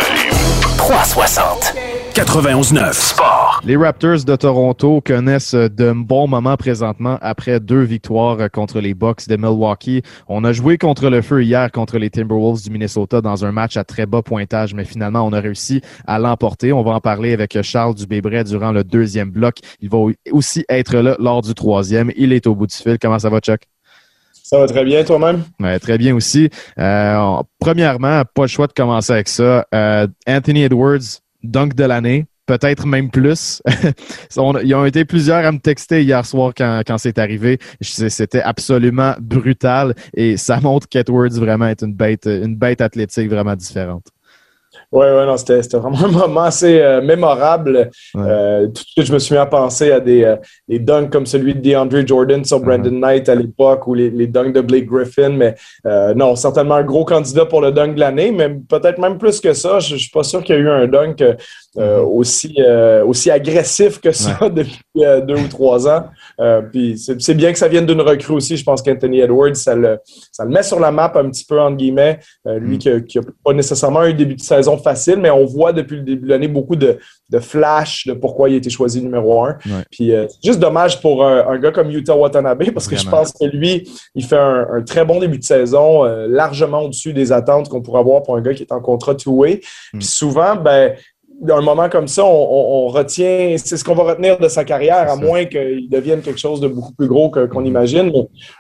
360. 91-9 Sport. Les Raptors de Toronto connaissent de bons moments présentement après deux victoires contre les Bucks de Milwaukee. On a joué contre le feu hier contre les Timberwolves du Minnesota dans un match à très bas pointage, mais finalement on a réussi à l'emporter. On va en parler avec Charles Dubébret durant le deuxième bloc. Il va aussi être là lors du troisième. Il est au bout du fil. Comment ça va, Chuck? Ça va très bien, toi-même? très bien aussi. Euh, premièrement, pas le choix de commencer avec ça. Euh, Anthony Edwards, dunk de l'année, peut-être même plus. <laughs> Ils ont été plusieurs à me texter hier soir quand, quand c'est arrivé. C'était absolument brutal et ça montre qu'Edwards vraiment est une bête, une bête athlétique vraiment différente. Oui, ouais, non, c'était vraiment <laughs> un moment assez euh, mémorable. Euh, tout de suite, je me suis mis à penser à des, euh, des dunks comme celui de DeAndre Jordan sur Brandon Knight à l'époque ou les, les, dunks de Blake Griffin. Mais non, certainement un gros candidat pour le dunk de l'année, mais peut-être même plus que ça. Je ne suis pas sûr qu'il y a eu un dunk mm-hmm. aussi, aussi agressif que ça <laughs> depuis deux ou trois ans. puis c'est bien que ça vienne d'une recrue aussi. Je pense qu'Anthony Edwards, ça le, ça le met sur la map un petit peu, entre guillemets. lui mm. qui n'a pas nécessairement un début de saison facile, mais on voit depuis le début de l'année beaucoup de, de flash de pourquoi il a été choisi numéro un. Puis euh, juste dommage pour un, gars comme Utah Watanabe parce que je pense que lui, il fait un, très bon début de saison, euh, largement au-dessus des attentes qu'on pourrait avoir pour un gars qui est en contrat two-way. Mm. Puis souvent, ben, un moment comme ça, on, retient, c'est ce qu'on va retenir de sa carrière, à moins qu'il devienne quelque chose de beaucoup plus gros qu'on imagine.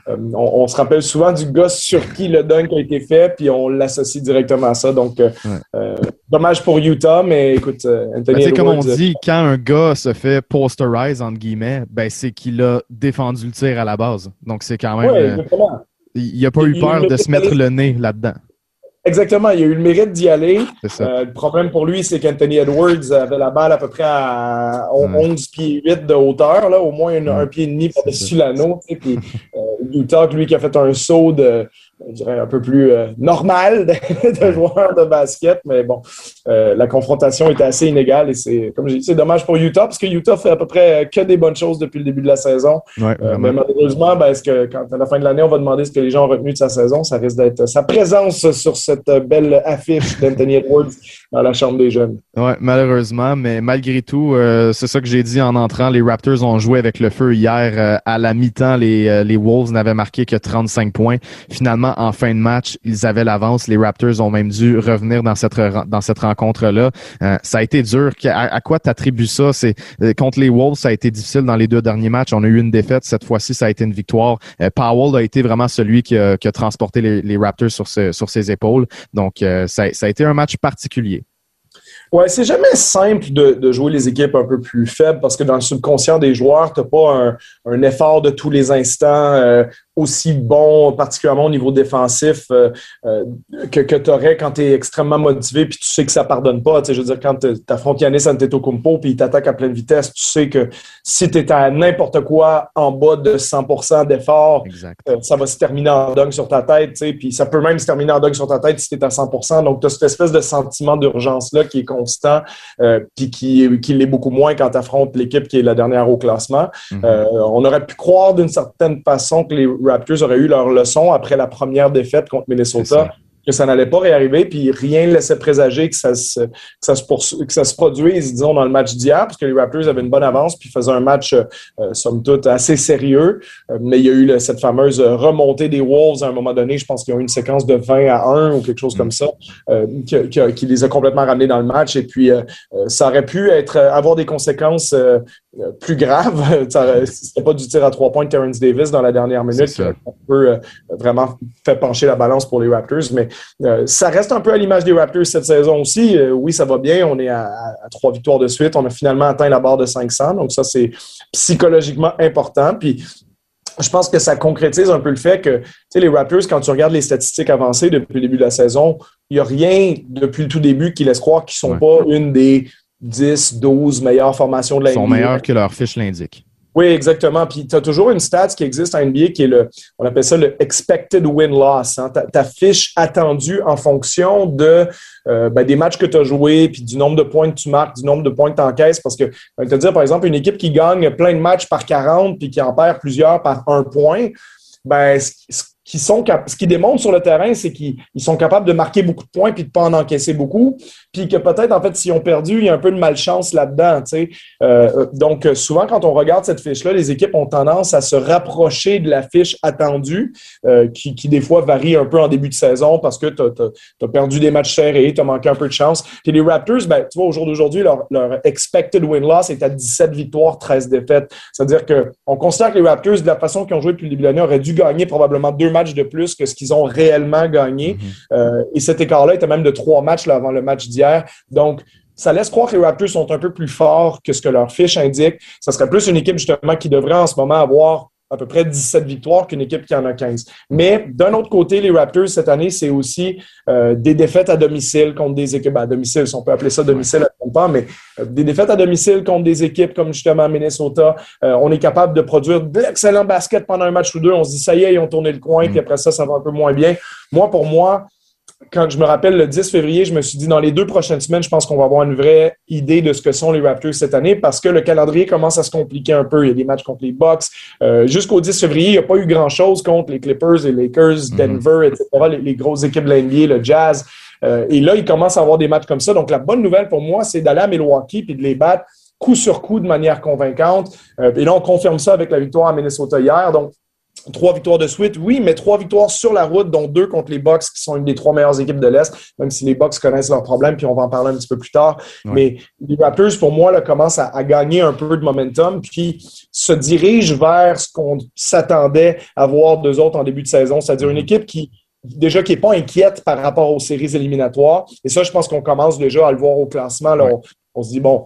Euh, on, se rappelle souvent du gars sur qui le dunk a été fait, puis on l'associe directement à ça. Donc, euh, euh, dommage pour Utah, mais écoute, Anthony. Ben, comme on dit, quand un gars se fait posterize, entre guillemets, ben, c'est qu'il a défendu le tir à la base. Donc, c'est quand même. il n'a pas eu peur de se mettre le nez là-dedans. Exactement, il a eu le mérite d'y aller. Euh, le problème pour lui, c'est qu'Anthony Edwards avait la balle à peu près à 11 pieds 8 de hauteur, là, au moins un, pied et demi par-dessus l'anneau. Puis euh, <laughs> Utah, lui, qui a fait un saut de je dirais, un peu plus euh, normal de, joueur de basket. Mais bon, euh, la confrontation était assez inégale et c'est, comme j'ai dit, c'est dommage pour Utah parce que Utah fait à peu près que des bonnes choses depuis le début de la saison. Euh, mais malheureusement, ben, est-ce que quand à la fin de l'année, on va demander ce que les gens ont retenu de sa saison, ça risque d'être sa présence sur cette belle affiche d'Anthony Edwards dans la Chambre des jeunes. Oui, malheureusement, mais malgré tout, c'est ça que j'ai dit en entrant. Les Raptors ont joué avec le feu hier à la mi-temps. Les, les Wolves n'avaient marqué que 35 points. Finalement, en fin de match, ils avaient l'avance. Les Raptors ont même dû revenir dans cette rencontre-là. Euh, ça a été dur. À, quoi tu attribues ça? C'est euh, contre les Wolves, ça a été difficile dans les deux derniers matchs. On a eu une défaite. Cette fois-ci, ça a été une victoire. Euh, Powell a été vraiment celui qui a, transporté les, Raptors sur, ses épaules. Donc, ça a été un match particulier. Ouais, c'est jamais simple de, de, jouer les équipes un peu plus faibles parce que dans le subconscient des joueurs, tu n'as pas un, un, effort de tous les instants aussi bon, particulièrement au niveau défensif, euh, euh, que, que tu aurais quand tu es extrêmement motivé puis tu sais que ça pardonne pas. je veux dire, quand tu affrontes Yannis Antetokounmpo puis il t'attaque à pleine vitesse, tu sais que si tu es à n'importe quoi en bas de 100% d'effort, euh, ça va se terminer en dunk sur ta tête. Puis ça peut même se terminer en dunk sur ta tête si tu es à 100% Donc, tu as cette espèce de sentiment d'urgence-là qui est constant puis qui, qui l'est beaucoup moins quand tu affrontes l'équipe qui est la dernière au classement. Mm-hmm. on aurait pu croire d'une certaine façon que les Raptors auraient eu leur leçon après la première défaite contre Minnesota que ça n'allait pas réarriver, puis rien ne laissait présager que ça se, que ça se, que ça se produise, disons, dans le match d'hier, parce que les Raptors avaient une bonne avance, puis faisaient un match, euh, somme toute, assez sérieux. Euh, mais il y a eu cette fameuse remontée des Wolves à un moment donné. Je pense qu'il y a eu une séquence de 20 à 1 ou quelque chose comme ça, euh, qui, qui, les a complètement ramenés dans le match. Et puis, ça aurait pu être avoir des conséquences plus graves. <laughs> C'était pas du tir à trois points de Terrence Davis dans la dernière minute qui a peu vraiment fait pencher la balance pour les Raptors, mais euh, ça reste un peu à l'image des Raptors cette saison aussi. Euh, oui, ça va bien. On est à, trois victoires de suite. On a finalement atteint la barre de 500. Donc, ça, c'est psychologiquement important. Puis, je pense que ça concrétise un peu le fait que les Raptors, quand tu regardes les statistiques avancées depuis le début de la saison, il n'y a rien depuis le tout début qui laisse croire qu'ils ne sont pas une des 10, 12 meilleures formations de la Ils sont meilleurs que leur fiche l'indique. Oui, exactement. Puis tu as toujours une stat qui existe en NBA qui est le, on appelle ça le expected win-loss. Hein. Ta, fiche attendue en fonction de euh, ben, des matchs que tu as joués, puis du nombre de points que tu marques, du nombre de points que tu encaisses. Parce que, te dire, par exemple, une équipe qui gagne plein de matchs par 40 puis qui en perd plusieurs par un point, ben, qui sont ce qui démontre sur le terrain, c'est qu'ils sont capables de marquer beaucoup de points puis de pas en encaisser beaucoup, puis que peut-être en fait s'ils ont perdu, il y a un peu de malchance là-dedans. Sais. Euh, donc souvent quand on regarde cette fiche-là, les équipes ont tendance à se rapprocher de la fiche attendue, euh, qui, qui, des fois varie un peu en début de saison parce que tu as, perdu des matchs serrés, tu as manqué un peu de chance. Puis les Raptors, ben, tu vois, au jour d'aujourd'hui, leur, leur expected win-loss est à 17 victoires, 13 défaites. C'est-à-dire qu'on considère que les Raptors, de la façon qu'ils ont joué depuis le début de l'année, auraient dû gagner probablement deux matchs de plus que ce qu'ils ont réellement gagné. Mm-hmm. euh, et cet écart-là était même de trois matchs là, avant le match d'hier. Donc, ça laisse croire que les Raptors sont un peu plus forts que ce que leur fiche indique. Ça serait plus une équipe justement qui devrait en ce moment avoir à peu près 17 victoires qu'une équipe qui en a 15. Mais d'un autre côté, les Raptors cette année, c'est aussi euh, des défaites à domicile contre des équipes à domicile, si on peut appeler ça domicile à pas, mais euh, des défaites à domicile contre des équipes comme justement Minnesota. Euh, on est capable de produire de l'excellent basket pendant un match ou deux. On se dit ça y est, ils ont tourné le coin, mm. puis après ça, ça va un peu moins bien. Moi, pour moi, quand je me rappelle le 10 février, je me suis dit dans les deux prochaines semaines, je pense qu'on va avoir une vraie idée de ce que sont les Raptors cette année parce que le calendrier commence à se compliquer un peu. Il y a des matchs contre les Bucks. Euh, jusqu'au 10 février, il n'y a pas eu grand-chose contre les Clippers, les Lakers, mhm. Denver, etc., les, grosses équipes de l'NBA, le Jazz. Euh, et là, il commence à avoir des matchs comme ça. Donc, la bonne nouvelle pour moi, c'est d'aller à Milwaukee et de les battre coup sur coup de manière convaincante. Euh, et là, on confirme ça avec la victoire à Minnesota hier. Donc, Trois victoires de suite, oui, mais trois victoires sur la route, dont deux contre les Bucks, qui sont une des trois meilleures équipes de l'Est, même si les Bucks connaissent leurs problèmes, puis on va en parler un petit peu plus tard. Mais les Raptors, pour moi, là, commencent à, gagner un peu de momentum, puis se dirigent vers ce qu'on s'attendait à voir d'eux autres en début de saison, c'est-à-dire une équipe qui, déjà qui n'est pas inquiète par rapport aux séries éliminatoires. Et ça, je pense qu'on commence déjà à le voir au classement. Là, on, se dit, bon,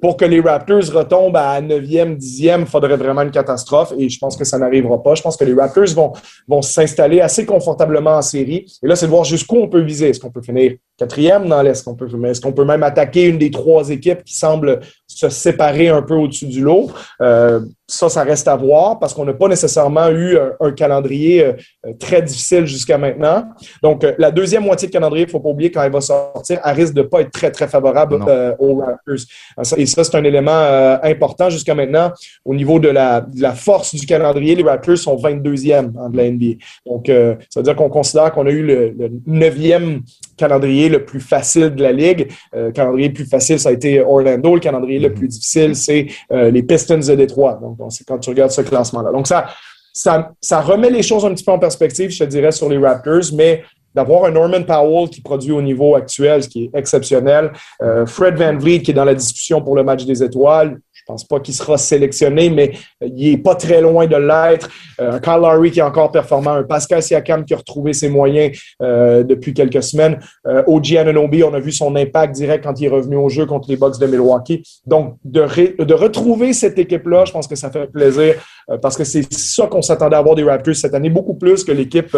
pour que les Raptors retombent à 9e, 10e, il faudrait vraiment une catastrophe et je pense que ça n'arrivera pas. Je pense que les Raptors vont, vont s'installer assez confortablement en série. Et là, c'est de voir jusqu'où on peut viser. Est-ce qu'on peut finir quatrième dans l'Est? Est-ce qu'on peut, même attaquer une des trois équipes qui semblent se séparer un peu au-dessus du lot? Euh, ça, ça reste à voir parce qu'on n'a pas nécessairement eu un, calendrier euh, très difficile jusqu'à maintenant. Donc, la deuxième moitié de calendrier, il ne faut pas oublier quand elle va sortir, elle risque de ne pas être très, très favorable aux Raptors. Et ça, c'est un élément euh, important jusqu'à maintenant. Au niveau de la, force du calendrier, les Raptors sont 22e en de la NBA. Donc, euh, ça veut dire qu'on considère qu'on a eu le, 9e calendrier le plus facile de la Ligue. Euh, le calendrier le plus facile, ça a été Orlando. Le calendrier le plus difficile, c'est les Pistons de Détroit. Donc, c'est quand tu regardes ce classement-là. Donc, ça, ça, ça, remet les choses un petit peu en perspective, je te dirais, sur les Raptors, mais d'avoir un Norman Powell qui produit au niveau actuel, ce qui est exceptionnel. Euh, Fred Van Vliet qui est dans la discussion pour le match des étoiles. Je pense pas qu'il sera sélectionné, mais il est pas très loin de l'être. Euh, un Kyle Lowry qui est encore performant, un Pascal Siakam qui a retrouvé ses moyens euh, depuis quelques semaines. Euh, OG Ananobi, on a vu son impact direct quand il est revenu au jeu contre les Bucks de Milwaukee. Donc, de, de retrouver cette équipe-là, je pense que ça fait plaisir euh, parce que c'est ça qu'on s'attendait à avoir des Raptors cette année, beaucoup plus que l'équipe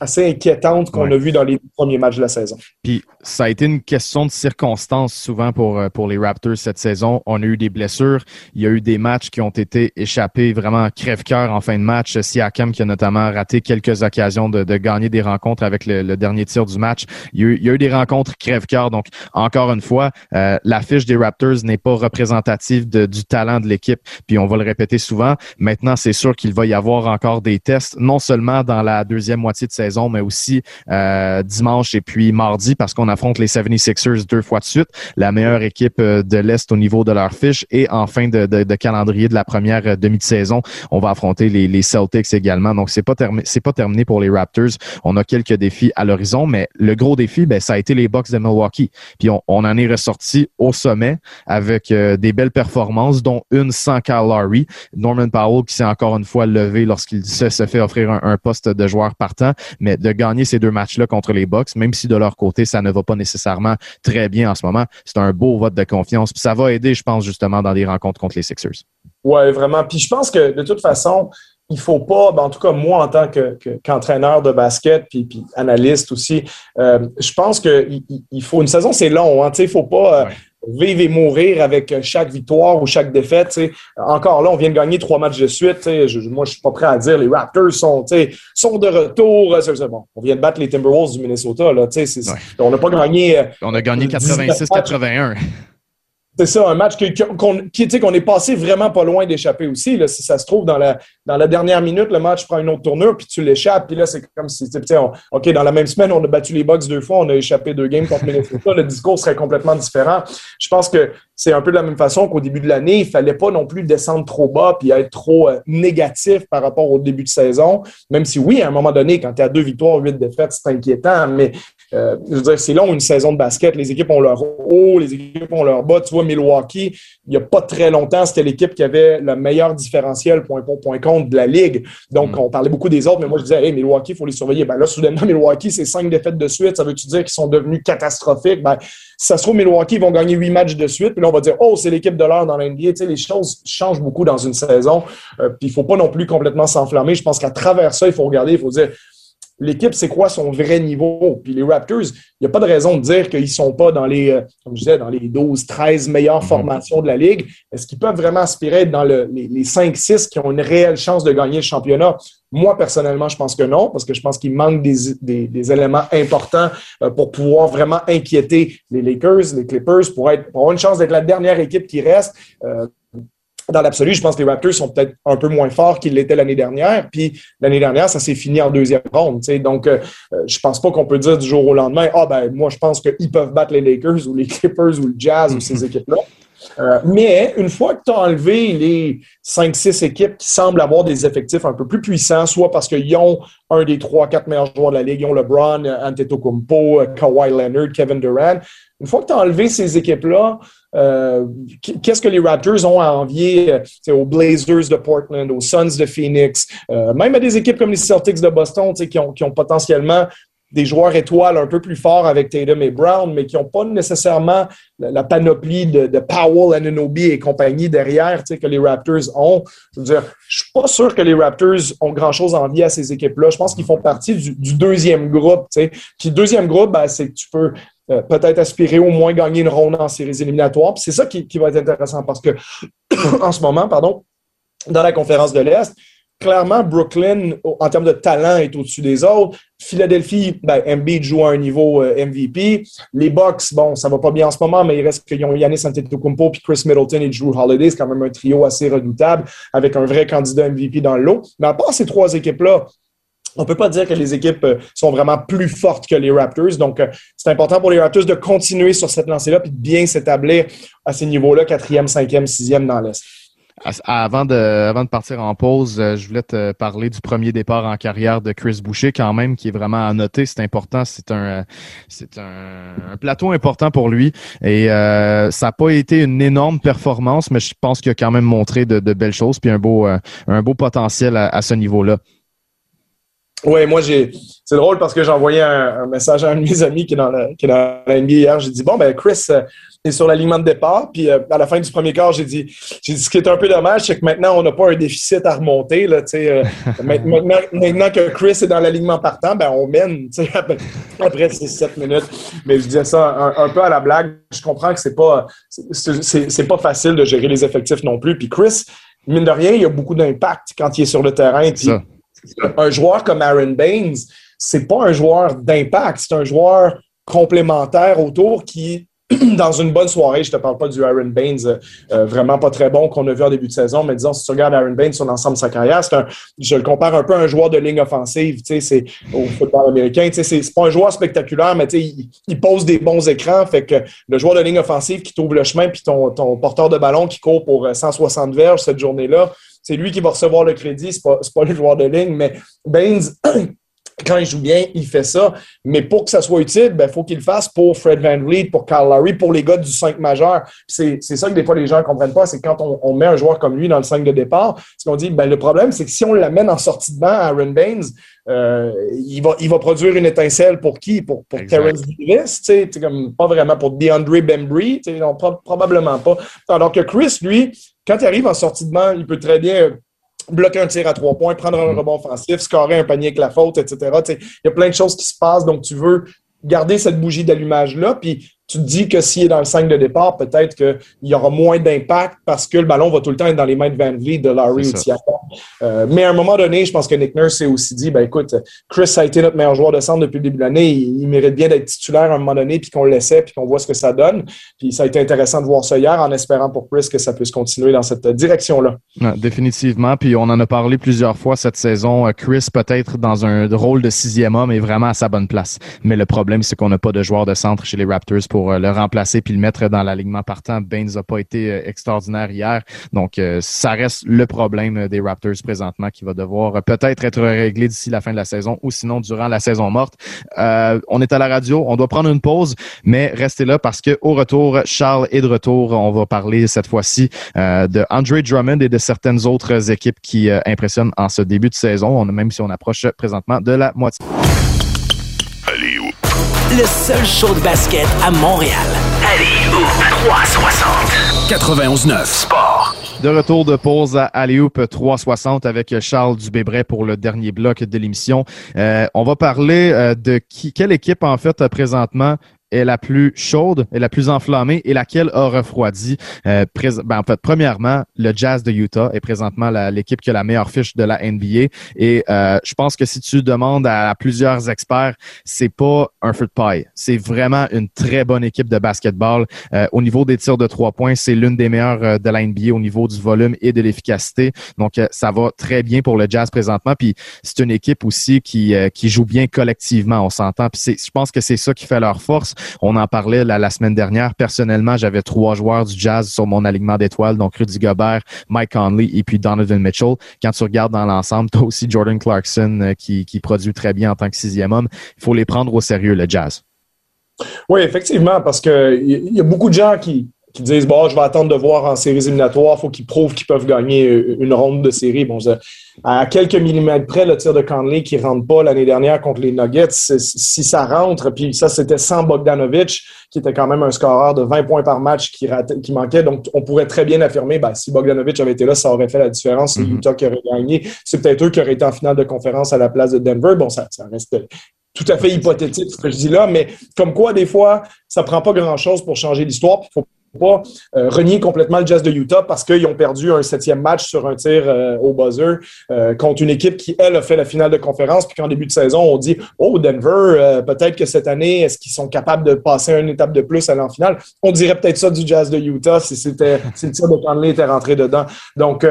assez inquiétante qu'on a vue dans les premiers matchs de la saison. Puis, ça a été une question de circonstance souvent pour, pour les Raptors cette saison. On a eu des blessures il y a eu des matchs qui ont été échappés vraiment crève-cœur en fin de match. Siakam qui a notamment raté quelques occasions de, gagner des rencontres avec le, dernier tir du match. Il y a eu, des rencontres crève-cœur. Donc, encore une fois, euh, la fiche des Raptors n'est pas représentative du talent de l'équipe. Puis on va le répéter souvent. Maintenant, c'est sûr qu'il va y avoir encore des tests, non seulement dans la deuxième moitié de saison, mais aussi euh, dimanche et puis mardi, parce qu'on affronte les 76ers deux fois de suite, la meilleure équipe euh, de l'Est au niveau de leur fiche. Et en fin de, calendrier de la première euh, demi de saison. On va affronter les, les Celtics également. Donc, c'est pas c'est pas terminé pour les Raptors. On a quelques défis à l'horizon, mais le gros défi, ben, ça a été les Bucks de Milwaukee. Puis on, en est ressorti au sommet avec euh, des belles performances, dont une sans Kyle Lowry. Norman Powell qui s'est encore une fois levé lorsqu'il se, fait offrir un, un, poste de joueur partant, mais de gagner ces deux matchs-là contre les Bucks, même si de leur côté, ça ne va pas nécessairement très bien en ce moment, c'est un beau vote de confiance. Puis ça va aider, je pense, justement, dans des rencontres contre les Sixers. Oui, vraiment. Puis je pense que de toute façon, il faut pas, ben, en tout cas moi en tant qu'entraîneur de basket puis, analyste aussi, euh, je pense qu'il il faut une saison c'est long. Hein, il faut pas. Euh, vivre et mourir avec chaque victoire ou chaque défaite. Encore là, on vient de gagner trois matchs de suite. Je, moi, je suis pas prêt à dire les Raptors sont, sont de retour. Bon, on vient de battre les Timberwolves du Minnesota. Là, On n'a pas gagné. On a gagné 86-81. C'est ça, un match qu'on est passé vraiment pas loin d'échapper aussi. Là, si ça se trouve, dans la, dans la dernière minute, le match prend une autre tournure, puis tu l'échappes. Puis là, c'est comme si, OK, dans la même semaine, on a battu les Bucks deux fois, on a échappé deux games contre Minnesota. <laughs> le discours serait complètement différent. Je pense que c'est un peu de la même façon qu'au début de l'année, il fallait pas non plus descendre trop bas puis être trop euh, négatif par rapport au début de saison. Même si oui, à un moment donné, quand tu as deux victoires, huit défaites, c'est inquiétant, mais euh, je veux dire, c'est long une saison de basket. Les équipes ont leur haut, les équipes ont leur bas. Tu vois, Milwaukee, il n'y a pas très longtemps, c'était l'équipe qui avait le meilleur différentiel point pour point contre de la ligue. Donc, mm. on parlait beaucoup des autres, mais moi, je disais, hey, Milwaukee, il faut les surveiller. Ben là, soudainement, <laughs> Milwaukee, c'est cinq défaites de suite. Ça veut-tu dire qu'ils sont devenus catastrophiques? Ben, si ça se trouve, Milwaukee vont gagner huit matchs de suite, puis là, on va dire, oh, c'est l'équipe de l'heure dans l'NBA. Tu sais, les choses changent beaucoup dans une saison. Euh, puis il ne faut pas non plus complètement s'enflammer. Je pense qu'à travers ça, il faut regarder, il faut dire, l'équipe, c'est quoi son vrai niveau? Puis les Raptors, il n'y a pas de raison de dire qu'ils ne sont pas dans les, euh, comme je disais, dans les 12, 13 meilleures mhm. formations de la Ligue. Est-ce qu'ils peuvent vraiment aspirer dans le, les, les 5-6 qui ont une réelle chance de gagner le championnat? Moi, personnellement, je pense que non, parce que je pense qu'il manque des, des, des, éléments importants euh, pour pouvoir vraiment inquiéter les Lakers, les Clippers, pour, être, pour avoir une chance d'être la dernière équipe qui reste. Euh, dans l'absolu, je pense que les Raptors sont peut-être un peu moins forts qu'ils l'étaient l'année dernière. Puis l'année dernière, ça s'est fini en deuxième ronde. Donc, euh, euh, je pense pas qu'on peut dire du jour au lendemain, ah ben moi, je pense qu'ils peuvent battre les Lakers ou les Clippers ou le Jazz ou ces <laughs> équipes-là. Euh, mais une fois que tu as enlevé les 5-6 équipes qui semblent avoir des effectifs un peu plus puissants, soit parce qu'ils ont un des 3-4 meilleurs joueurs de la Ligue, ils ont LeBron, Antetokounmpo, Kawhi Leonard, Kevin Durant, une fois que tu as enlevé ces équipes-là, euh, qu'est-ce que les Raptors ont à envier euh, aux Blazers de Portland, aux Suns de Phoenix, euh, même à des équipes comme les Celtics de Boston qui ont, potentiellement des joueurs étoiles un peu plus forts avec Tatum et Brown, mais qui n'ont pas nécessairement la, panoplie de, Powell, Ananobi et compagnie derrière que les Raptors ont. Je je suis pas sûr que les Raptors ont grand-chose à envier à ces équipes-là. Je pense qu'ils font partie du, deuxième groupe. Puis le deuxième groupe, ben, c'est que tu peux euh, peut-être aspirer au moins gagner une ronde en séries éliminatoires. c'est ça qui, va être intéressant parce que <coughs> en ce moment, pardon, dans la conférence de l'Est, clairement, Brooklyn, en termes de talent, est au-dessus des autres. Philadelphie, ben, Embiid joue à un niveau euh, MVP. Les Bucks, bon, ça va pas bien en ce moment, mais il reste qu'ils ont Yannis Antetokounmpo puis Chris Middleton et Drew Holiday. C'est quand même un trio assez redoutable avec un vrai candidat MVP dans le lot. Mais à part ces trois équipes-là, on peut pas dire que les équipes euh, sont vraiment plus fortes que les Raptors. Donc, euh, c'est important pour les Raptors de continuer sur cette lancée-là et de bien s'établir à ces niveaux-là, quatrième, cinquième, sixième dans l'Est. Avant de, avant de partir en pause, euh, je voulais te parler du premier départ en carrière de Chris Boucher, quand même, qui est vraiment à noter. C'est important. C'est un, c'est un, plateau important pour lui. Et ça n'a pas été une énorme performance, mais je pense qu'il a quand même montré de, belles choses puis un beau, un beau potentiel à ce niveau-là. Oui, moi, j'ai. C'est drôle parce que j'ai envoyé un, message à un de mes amis qui est dans la, qui est dans la NBA hier. J'ai dit Bon, ben, Chris euh, est sur l'alignement de départ. Puis euh, à la fin du premier quart, j'ai dit J'ai dit ce qui est un peu dommage, c'est que maintenant, on n'a pas un déficit à remonter. Là, euh, <laughs> maintenant, maintenant, que Chris est dans l'alignement partant, ben, on mène après, après ces sept minutes. Mais je disais ça un, peu à la blague. Je comprends que c'est pas c'est pas facile de gérer les effectifs non plus. Puis Chris, mine de rien, il y a beaucoup d'impact quand il est sur le terrain. Puis, un joueur comme Aaron Baines, c'est pas un joueur d'impact, c'est un joueur complémentaire autour qui, <clears throat> dans une bonne soirée, je te parle pas du Aaron Baines euh, euh, vraiment pas très bon qu'on a vu en début de saison, mais disons, si tu regardes Aaron Baines sur l'ensemble de sa carrière, un, je le compare un peu à un joueur de ligne offensive, c'est au football américain, sais, c'est pas un joueur spectaculaire, mais sais, il, pose des bons écrans, fait que le joueur de ligne offensive qui t'ouvre le chemin, puis ton, ton porteur de ballon qui court pour 160 euh, verges cette journée-là, c'est lui qui va recevoir le crédit, c'est pas, pas le joueur de ligne, mais Baines, <clears throat> quand il joue bien, il fait ça. Mais pour que ça soit utile, il ben, faut qu'il le fasse pour Fred Van Vliet, pour Carl Lowry, pour les gars du 5 majeur. C'est ça que des fois les gens ne comprennent pas, c'est quand on, met un joueur comme lui dans le 5 de départ, ce qu'on dit, ben, le problème, c'est que si on l'amène en sortie de banc à Aaron Baines, euh, il, va, il va produire une étincelle pour qui? Pour, pour Terrence Davis, comme, pas vraiment pour DeAndre Bembry, non, probablement pas. Alors que Chris, lui, quand il arrive en sortie de banc, il peut très bien bloquer un tir à trois points, prendre un mm. rebond offensif, scorer un panier avec la faute, etc. Il y a plein de choses qui se passent, donc tu veux garder cette bougie d'allumage-là. Puis tu te dis que s'il est dans le 5 de départ, peut-être qu'il y aura moins d'impact parce que le ballon va tout le temps être dans les mains de Van Vliet, de Larry ou euh, mais à un moment donné, je pense que Nick Nurse s'est aussi dit, ben écoute, Chris a été notre meilleur joueur de centre depuis le début de l'année. Il, mérite bien d'être titulaire à un moment donné, puis qu'on le laissait, puis qu'on voit ce que ça donne. Puis ça a été intéressant de voir ça hier, en espérant pour Chris que ça puisse continuer dans cette direction-là. définitivement. Puis on en a parlé plusieurs fois cette saison. Euh, Chris peut-être dans un rôle de sixième homme est vraiment à sa bonne place. Mais le problème, c'est qu'on n'a pas de joueur de centre chez les Raptors pour euh, le remplacer puis le mettre dans l'alignement partant. Baines n'a pas été extraordinaire hier. Donc, ça reste le problème des Raptors présentement qui va devoir peut-être être réglé d'ici la fin de la saison ou sinon durant la saison morte. Euh, on est à la radio, on doit prendre une pause, mais restez là parce que au retour, Charles est de retour. On va parler cette fois-ci euh, de Andre Drummond et de certaines autres équipes qui euh, impressionnent en ce début de saison, on, même si on approche présentement de la moitié. Le seul show de basket à Montréal. Allez, 360. 91.9 Sport. De retour de pause à Alley-Hoop 360 avec Charles Dubébret pour le dernier bloc de l'émission. Euh, on va parler euh, de qui, quelle équipe en fait présentement est la plus chaude, est la plus enflammée et laquelle a refroidi. Euh, ben, en fait, premièrement, le Jazz de Utah est présentement l'équipe qui a la meilleure fiche de la NBA. Et euh, je pense que si tu demandes à, plusieurs experts, c'est pas un feu de paille. C'est vraiment une très bonne équipe de basketball. Euh, au niveau des tirs de trois points, c'est l'une des meilleures euh, de la NBA au niveau du volume et de l'efficacité. Donc, ça va très bien pour le Jazz présentement. Puis, c'est une équipe aussi qui, qui joue bien collectivement, on s'entend. Puis, je pense que c'est ça qui fait leur force. On en parlait la, semaine dernière. Personnellement, j'avais trois joueurs du Jazz sur mon alignement d'étoiles, donc Rudy Gobert, Mike Conley et puis Donovan Mitchell. Quand tu regardes dans l'ensemble, tu as aussi Jordan Clarkson euh, qui, produit très bien en tant que sixième homme. Il faut les prendre au sérieux, le Jazz. Oui, effectivement, parce qu'il y, y a beaucoup de gens qui, qui disent bon, je vais attendre de voir en séries éliminatoires, il faut qu'ils prouvent qu'ils peuvent gagner une ronde de série. Bon, à quelques millimètres près, le tir de Conley qui ne rentre pas l'année dernière contre les Nuggets, si ça rentre, puis ça, c'était sans Bogdanovic, qui était quand même un scoreur de 20 points par match qui, qui manquait. Donc, on pourrait très bien affirmer, ben, si Bogdanovic avait été là, ça aurait fait la différence. C'est mm-hmm. Utah qui aurait gagné. C'est peut-être eux qui auraient été en finale de conférence à la place de Denver. Bon, ça, ça reste tout à fait hypothétique ce que je dis là, mais comme quoi, des fois, ça prend pas grand-chose pour changer l'histoire. Il faut pas euh, renier complètement le Jazz de Utah parce qu'ils ont perdu un septième match sur un tir euh, au buzzer euh, contre une équipe qui, elle, a fait la finale de conférence, puis qu'en début de saison, on dit Oh, Denver, peut-être que cette année, est-ce qu'ils sont capables de passer une étape de plus à l'en finale? On dirait peut-être ça du Jazz de Utah si c'était <laughs> si le tir de Conley était rentré dedans. Donc,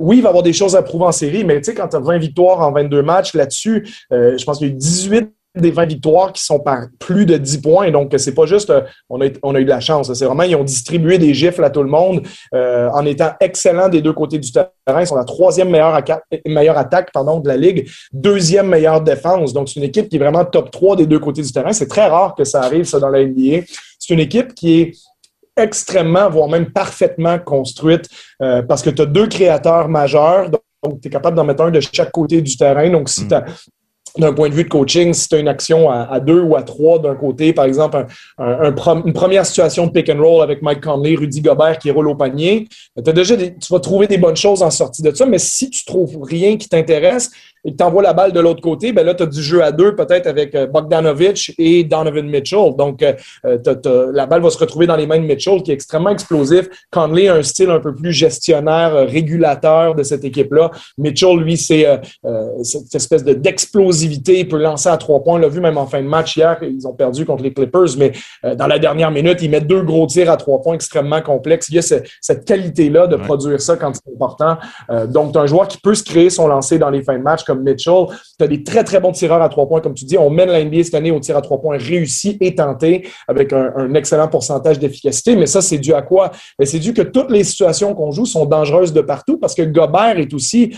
oui, il va y avoir des choses à prouver en série, mais tu sais, quand tu as 20 victoires en 22 matchs là-dessus, je pense qu'il y a eu 18 des 20 victoires qui sont par plus de 10 points. Donc, c'est pas juste euh, on, a, on a eu de la chance. C'est vraiment, ils ont distribué des gifles à tout le monde euh, en étant excellents des deux côtés du terrain. Ils sont la troisième meilleure, meilleure attaque pardon, de la Ligue, deuxième meilleure défense. Donc, c'est une équipe qui est vraiment top 3 des deux côtés du terrain. C'est très rare que ça arrive, ça, dans la NBA. C'est une équipe qui est extrêmement, voire même parfaitement construite euh, parce que tu as deux créateurs majeurs. Donc, tu es capable d'en mettre un de chaque côté du terrain. Donc, si mm. tu d'un point de vue de coaching, si tu as une action à, deux ou à trois d'un côté, par exemple, une première situation de pick and roll avec Mike Conley, Rudy Gobert qui roule au panier, as déjà tu vas trouver des bonnes choses en sortie de ça, mais si tu trouves rien qui t'intéresse, et que tu envoies la balle de l'autre côté, ben là, tu as du jeu à deux, peut-être avec euh, Bogdanovic et Donovan Mitchell. Donc, euh, euh, la balle va se retrouver dans les mains de Mitchell, qui est extrêmement explosif. Conley a un style un peu plus gestionnaire, régulateur de cette équipe-là. Mitchell, lui, c'est cette espèce de, d'explosivité. Il peut lancer à trois points. On l'a vu même en fin de match hier. Ils ont perdu contre les Clippers, mais dans la dernière minute, il met deux gros tirs à trois points extrêmement complexes. Il y a cette qualité-là de produire ça quand c'est important. donc, tu un joueur qui peut se créer son lancer dans les fins de match comme Mitchell. Tu as des très, très bons tireurs à trois points, comme tu dis. On mène la NBA cette année au tir à trois points réussi et tenté avec un, excellent pourcentage d'efficacité. Mais ça, c'est dû à quoi? C'est dû que toutes les situations qu'on joue sont dangereuses de partout parce que Gobert est aussi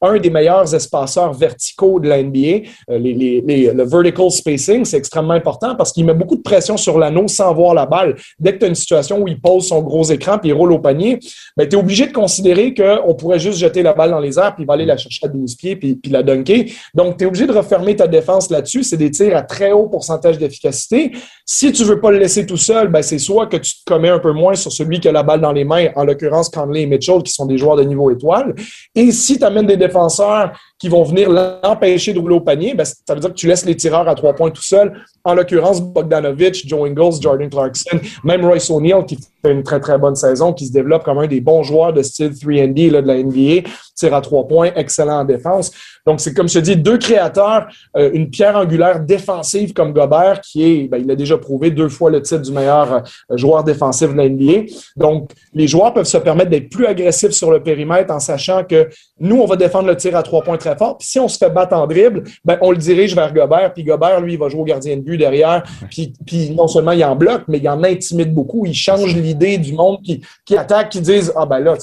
un des meilleurs espaceurs verticaux de la NBA. Euh, le vertical spacing, c'est extrêmement important parce qu'il met beaucoup de pression sur l'anneau sans voir la balle. Dès que tu as une situation où il pose son gros écran puis il roule au panier, ben, tu es obligé de considérer qu'on pourrait juste jeter la balle dans les airs puis il va aller la chercher à 12 pieds puis, la dunker. Donc, tu es obligé de refermer ta défense là-dessus. C'est des tirs à très haut pourcentage d'efficacité. Si tu veux pas le laisser tout seul, ben, c'est soit que tu te commets un peu moins sur celui qui a la balle dans les mains, en l'occurrence Conley et Mitchell, qui sont des joueurs de niveau étoile. Et si tu amènes des défenseurs qui vont venir l'empêcher de rouler au panier, ben, ça veut dire que tu laisses les tireurs à trois points tout seul. En l'occurrence, Bogdanovich, Joe Ingles, Jordan Clarkson, même Royce O'Neal qui fait une très, très bonne saison, qui se développe comme un des bons joueurs de style 3D de la NBA, tire à trois points, excellent en défense. Donc, c'est comme je te dis, deux créateurs, euh, une pierre angulaire défensive comme Gobert, qui est, ben, il a déjà prouvé deux fois le titre du meilleur euh, joueur défensif de la NBA. Donc, les joueurs peuvent se permettre d'être plus agressifs sur le périmètre en sachant que nous, on va défendre le tir à trois points très fort. Puis si on se fait battre en dribble, ben, on le dirige vers Gobert. Puis Gobert, lui, il va jouer au gardien de but derrière. Puis, puis non seulement il en bloque, mais il en intimide beaucoup. Il change l'idée du monde qui, qui attaque, qui disent Ah ben là,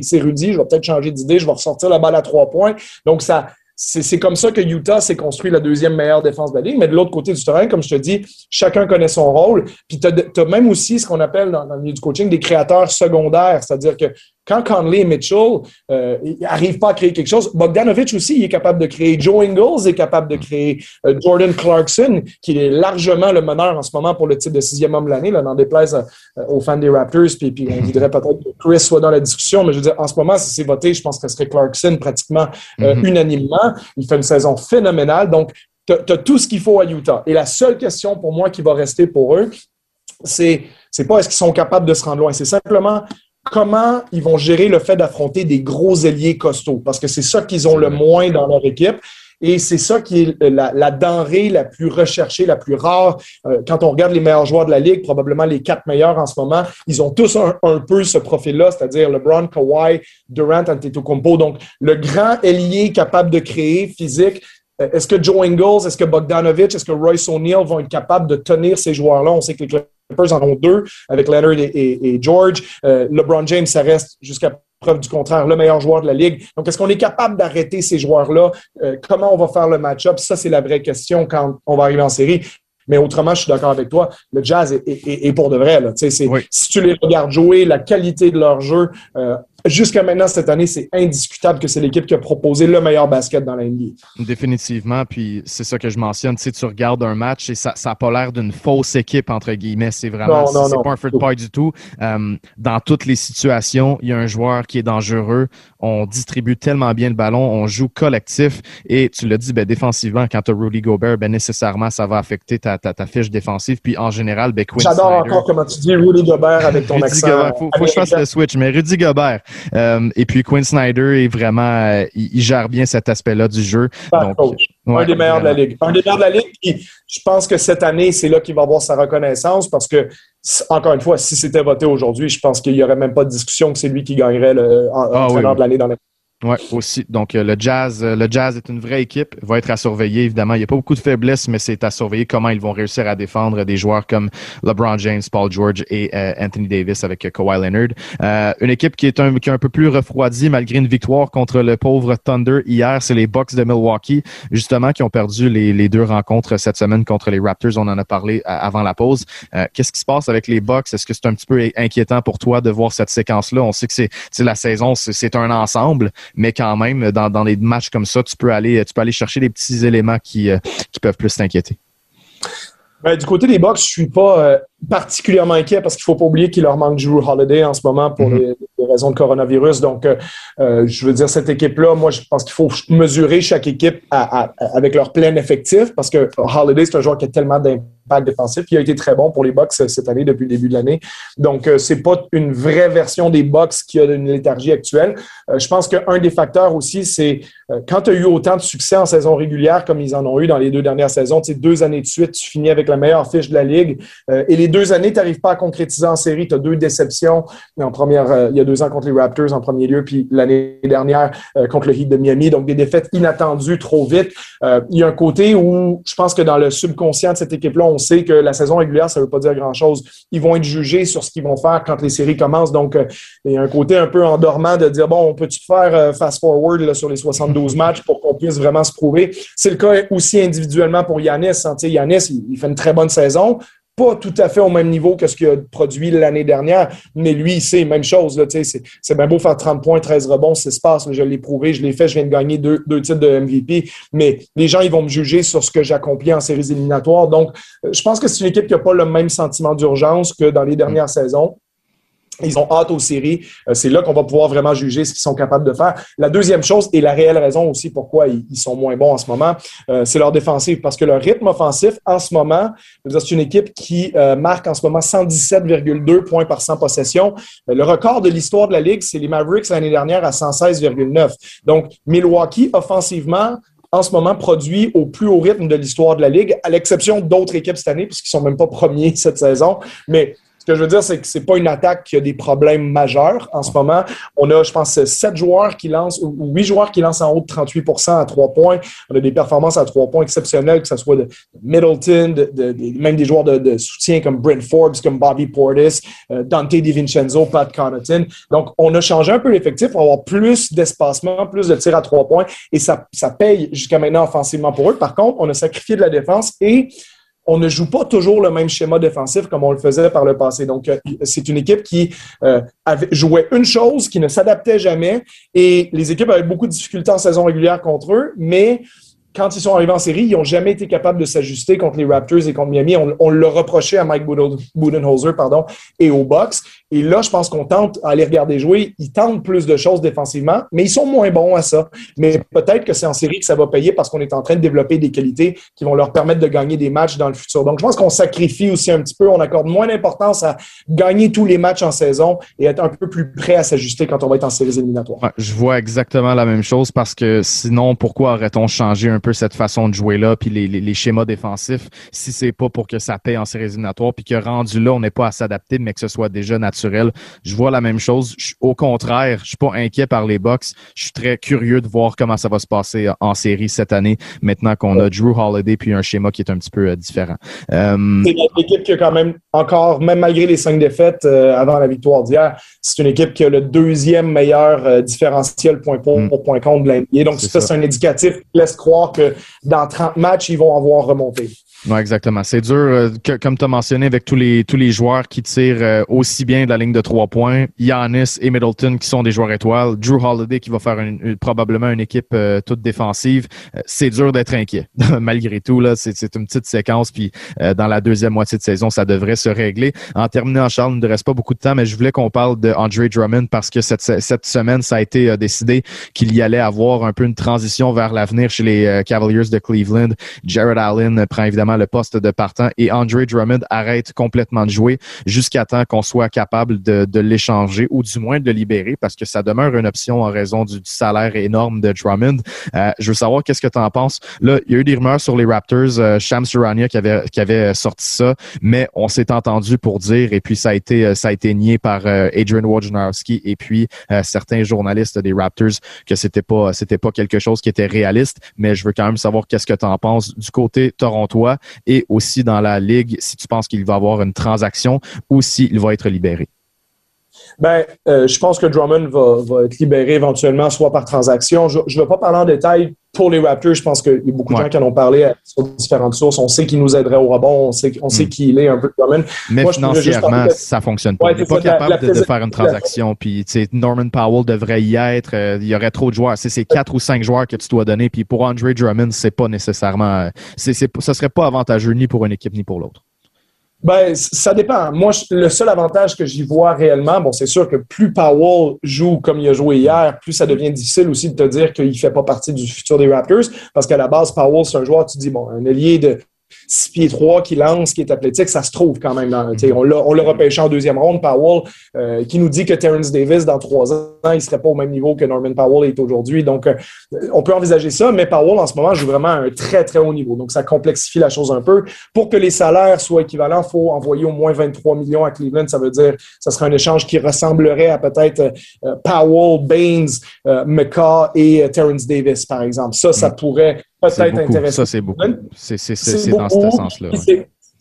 c'est Rudy, je vais peut-être changer d'idée, je vais ressortir la balle à trois points. Donc, ça, c'est comme ça que Utah s'est construit la deuxième meilleure défense de la ligue. Mais de l'autre côté du terrain, comme je te dis, chacun connaît son rôle. Puis tu as, même aussi ce qu'on appelle dans, dans, le milieu du coaching des créateurs secondaires. C'est-à-dire que quand Conley et Mitchell euh, n'arrivent pas à créer quelque chose, Bogdanovich aussi il est capable de créer. Joe Ingles est capable de créer. Euh, Jordan Clarkson, qui est largement le meneur en ce moment pour le titre de sixième homme de l'année, n'en déplaise euh, aux fans des Raptors. Puis, puis on voudrait peut-être que Chris soit dans la discussion, mais je veux dire, en ce moment, si c'est voté, je pense que ce serait Clarkson pratiquement euh, mm-hmm. unanimement. Il fait une saison phénoménale. Donc, tu as, tout ce qu'il faut à Utah. Et la seule question pour moi qui va rester pour eux, c'est c'est pas est-ce qu'ils sont capables de se rendre loin, c'est simplement comment ils vont gérer le fait d'affronter des gros ailiers costauds, parce que c'est ça qu'ils ont le moins dans leur équipe. Et c'est ça qui est la, denrée la plus recherchée, la plus rare. Euh, quand on regarde les meilleurs joueurs de la Ligue, probablement les quatre meilleurs en ce moment, ils ont tous un, peu ce profil-là, c'est-à-dire LeBron, Kawhi, Durant, Antetokounmpo. Donc, le grand ailier capable de créer physique, euh, est-ce que Joe Ingles, est-ce que Bogdanovich, est-ce que Royce O'Neal vont être capables de tenir ces joueurs-là? On sait que les Clippers en ont deux avec Leonard et, George. Euh, LeBron James, ça reste jusqu'à preuve du contraire, le meilleur joueur de la Ligue. Donc, est-ce qu'on est capable d'arrêter ces joueurs-là? Euh, comment on va faire le match-up? Ça, c'est la vraie question quand on va arriver en série. Mais autrement, je suis d'accord avec toi, le jazz est, pour de vrai. Là. Si tu les regardes jouer, la qualité de leur jeu, euh, jusqu'à maintenant, cette année, c'est indiscutable que c'est l'équipe qui a proposé le meilleur basket dans la Définitivement. Puis c'est ça que je mentionne. Tu, sais, tu regardes un match et ça n'a pas l'air d'une fausse équipe, entre guillemets. C'est vraiment c'est pas un free point du tout. Euh, dans toutes les situations, il y a un joueur qui est dangereux. On distribue tellement bien le ballon, on joue collectif. Et tu l'as dit, ben, défensivement, quand tu as Rudy Gobert, ben, nécessairement, ça va affecter ta, ta, ta fiche défensive. Puis en général, ben, J'adore encore comment tu dis Rudy Gobert avec ton accent. Il faut, faut que je fasse le switch. Mais Rudy Gobert, euh, et puis Quinn Snyder est vraiment, euh, il, gère bien cet aspect-là du jeu. Donc, un des meilleurs de la ligue. Un des meilleurs de la ligue. Je pense que cette année, c'est là qu'il va avoir sa reconnaissance parce que, encore une fois, si c'était voté aujourd'hui, je pense qu'il n'y aurait même pas de discussion que c'est lui qui gagnerait le ah entraîneur de l'année dans les oui, aussi. Donc, euh, le Jazz, euh, le Jazz est une vraie équipe, va être à surveiller, évidemment. Il n'y a pas beaucoup de faiblesses, mais c'est à surveiller comment ils vont réussir à défendre des joueurs comme LeBron James, Paul George et euh, Anthony Davis avec Kawhi Leonard. une équipe qui est, un, qui est un peu plus refroidie malgré une victoire contre le pauvre Thunder hier, c'est les Bucks de Milwaukee, justement, qui ont perdu les, les, deux rencontres cette semaine contre les Raptors. On en a parlé avant la pause. Qu'est-ce qui se passe avec les Bucks? Est-ce que c'est un petit peu inquiétant pour toi de voir cette séquence-là? On sait que c'est la saison, c'est un ensemble mais quand même, dans, dans des matchs comme ça, tu peux aller, tu peux aller chercher des petits éléments qui, euh, qui peuvent plus t'inquiéter. Ben, du côté des Bucks, je suis pas euh, particulièrement inquiet parce qu'il faut pas oublier qu'il leur manque Drew Holiday en ce moment pour mm-hmm. les, raisons de coronavirus. Donc, euh, je veux dire, cette équipe-là, moi, je pense qu'il faut mesurer chaque équipe avec leur plein effectif parce que Holiday, c'est un joueur qui a tellement d'impact défensif. Il a été très bon pour les Bucks cette année depuis le début de l'année. Donc, euh, c'est pas une vraie version des Bucks qui a une léthargie actuelle. Euh, je pense qu'un des facteurs aussi, c'est euh, quand tu as eu autant de succès en saison régulière comme ils en ont eu dans les deux dernières saisons, tu sais, deux années de suite, tu finis avec la meilleure fiche de la Ligue. et les deux années, tu n'arrives pas à concrétiser en série. Tu as deux déceptions. En première, il y a deux ans contre les Raptors en premier lieu, puis l'année dernière contre le Heat de Miami. Donc, des défaites inattendues trop vite. il y a un côté où je pense que dans le subconscient de cette équipe-là, on sait que la saison régulière, ça ne veut pas dire grand-chose. Ils vont être jugés sur ce qu'ils vont faire quand les séries commencent. Donc, euh, il y a un côté un peu endormant de dire, bon, on peut-tu faire euh, fast-forward sur les 72 matchs pour qu'on puisse vraiment se prouver? C'est le cas aussi individuellement pour Yanis. Hein. Yanis, il, fait une très bonne saison pas tout à fait au même niveau que ce qu'il a produit l'année dernière, mais lui, c'est même chose. C'est bien beau faire 30 points, 13 rebonds, c'est passe. Je l'ai prouvé, je l'ai fait, je viens de gagner deux, deux, titres de MVP, mais les gens, ils vont me juger sur ce que j'accomplis en séries éliminatoires. Donc, euh, je pense que c'est une équipe qui n'a pas le même sentiment d'urgence que dans les dernières saisons. Ils ont hâte aux séries. Euh, c'est là qu'on va pouvoir vraiment juger ce qu'ils sont capables de faire. La deuxième chose, et la réelle raison aussi pourquoi ils, sont moins bons en ce moment, euh, c'est leur défensive. Parce que leur rythme offensif, en ce moment, c'est une équipe qui euh, marque en ce moment 117,2 points par 100 possessions. le record de l'histoire de la Ligue, c'est les Mavericks l'année dernière à 116,9. Donc, Milwaukee, offensivement, en ce moment produit au plus haut rythme de l'histoire de la Ligue, à l'exception d'autres équipes cette année, puisqu'ils sont même pas premiers <laughs> cette saison. Mais ce que je veux dire, c'est que c'est pas une attaque qui a des problèmes majeurs en ce moment. On a, je pense, sept joueurs qui lancent ou huit joueurs qui lancent en haut de 38% à trois points. On a des performances à trois points exceptionnelles, que ce soit de Middleton, de, même des joueurs de, soutien comme Brent Forbes, comme Bobby Portis, euh, Dante DiVincenzo, Pat Connaughton. Donc, on a changé un peu l'effectif pour avoir plus d'espacement, plus de tirs à trois points et ça, ça paye jusqu'à maintenant offensivement pour eux. Par contre, on a sacrifié de la défense et on ne joue pas toujours le même schéma défensif comme on le faisait par le passé. Donc, euh, c'est une équipe qui euh, avait, jouait une chose, qui ne s'adaptait jamais, et les équipes avaient beaucoup de difficultés en saison régulière contre eux, mais quand ils sont arrivés en série, ils n'ont jamais été capables de s'ajuster contre les Raptors et contre Miami. On, on le reprochait à Mike Budenholzer pardon, et aux Bucks. Et là, je pense qu'on tente à les regarder jouer. Ils tentent plus de choses défensivement, mais ils sont moins bons à ça. Mais peut-être que c'est en série que ça va payer parce qu'on est en train de développer des qualités qui vont leur permettre de gagner des matchs dans le futur. Donc, je pense qu'on sacrifie aussi un petit peu. On accorde moins d'importance à gagner tous les matchs en saison et être un peu plus prêt à s'ajuster quand on va être en séries éliminatoires. je vois exactement la même chose parce que sinon, pourquoi aurait-on changé un peu cette façon de jouer-là puis les, schémas défensifs si c'est pas pour que ça paye en séries éliminatoires puis que rendu là, on n'est pas à s'adapter, mais que ce soit déjà naturel? Je vois la même chose. au contraire, je suis pas inquiet par les Bucks. Je suis très curieux de voir comment ça va se passer en série cette année, maintenant qu'on a Drew Holiday puis un schéma qui est un petit peu euh, différent. Euh, c'est une équipe qui a quand même encore, même malgré les cinq défaites euh, avant la victoire d'hier, c'est une équipe qui a le deuxième meilleur différentiel point pour, mm. point contre de l'NBA. Donc ça, c'est un indicatif qui laisse croire que dans 30 matchs, ils vont avoir remonté. Oui, exactement. C'est dur, euh, comme tu as mentionné, avec tous les tous les joueurs qui tirent euh, aussi bien de la ligne de trois points. Giannis et Middleton qui sont des joueurs étoiles. Drew Holiday qui va faire probablement une équipe euh, toute défensive. c'est dur d'être inquiet. <laughs> Malgré tout, là, c'est une petite séquence. Puis dans la deuxième moitié de saison, ça devrait se régler. En terminant, Charles, il ne reste pas beaucoup de temps, mais je voulais qu'on parle de Andre Drummond parce que cette, cette semaine, ça a été décidé qu'il y allait avoir un peu une transition vers l'avenir chez les Cavaliers de Cleveland. Jared Allen prend évidemment le poste de partant et Andre Drummond arrête complètement de jouer jusqu'à temps qu'on soit capable de, l'échanger ou du moins de le libérer parce que ça demeure une option en raison du, salaire énorme de Drummond. Euh, je veux savoir qu'est-ce que tu en penses. Là, il y a eu des rumeurs sur les Raptors, euh, Shams qui avait, qui avait sorti ça, mais on s'est entendu pour dire et puis ça a été, ça a été nié par euh, Adrian Wojnarowski et puis euh, certains journalistes des Raptors que c'était pas, c'était pas quelque chose qui était réaliste, mais je veux quand même savoir qu'est-ce que tu en penses du côté torontois et aussi dans la Ligue si tu penses qu'il va avoir une transaction ou s'il va être libéré? Ben, euh, je pense que Drummond va, être libéré éventuellement, soit par transaction. Je ne vais pas parler en détail pour les Raptors. Je pense qu'il y a beaucoup de gens qui en ont parlé sur différentes sources. On sait qu'il nous aiderait au rebond. On sait, on sait mm. qu'il est un peu Drummond. Mais financièrement, ça fonctionne pas. il n'est pas capable de, faire une transaction. Puis, Norman Powell devrait y être. Euh, il y aurait trop de joueurs. C'est quatre ou cinq joueurs que tu dois donner. Puis pour Andre Drummond, c'est pas nécessairement. Euh, c'est, ça serait pas avantageux ni pour une équipe ni pour l'autre. Ben, ça dépend. Moi, le seul avantage que j'y vois réellement, bon, c'est sûr que plus Powell joue comme il a joué hier, plus ça devient difficile aussi de te dire qu'il ne fait pas partie du futur des Raptors, parce qu'à la base, Powell, c'est un joueur, tu dis, bon, un allié de 6 pieds 3 qui lance, qui est athlétique, ça se trouve quand même. Dans, on l'a repêché en deuxième ronde, Powell, euh, qui nous dit que Terrence Davis, dans trois ans, il ne serait pas au même niveau que Norman Powell est aujourd'hui. Donc, euh, on peut envisager ça, mais Powell, en ce moment, joue vraiment à un très, très haut niveau. Donc, ça complexifie la chose un peu. Pour que les salaires soient équivalents, il faut envoyer au moins 23 millions à Cleveland. Ça veut dire que ce serait un échange qui ressemblerait à peut-être euh, Powell, Baines, McCaw et Terrence Davis, par exemple. Ça, ça mm. pourrait peut-être intéressant. Ça, c'est beaucoup. C'est dans ce sens-là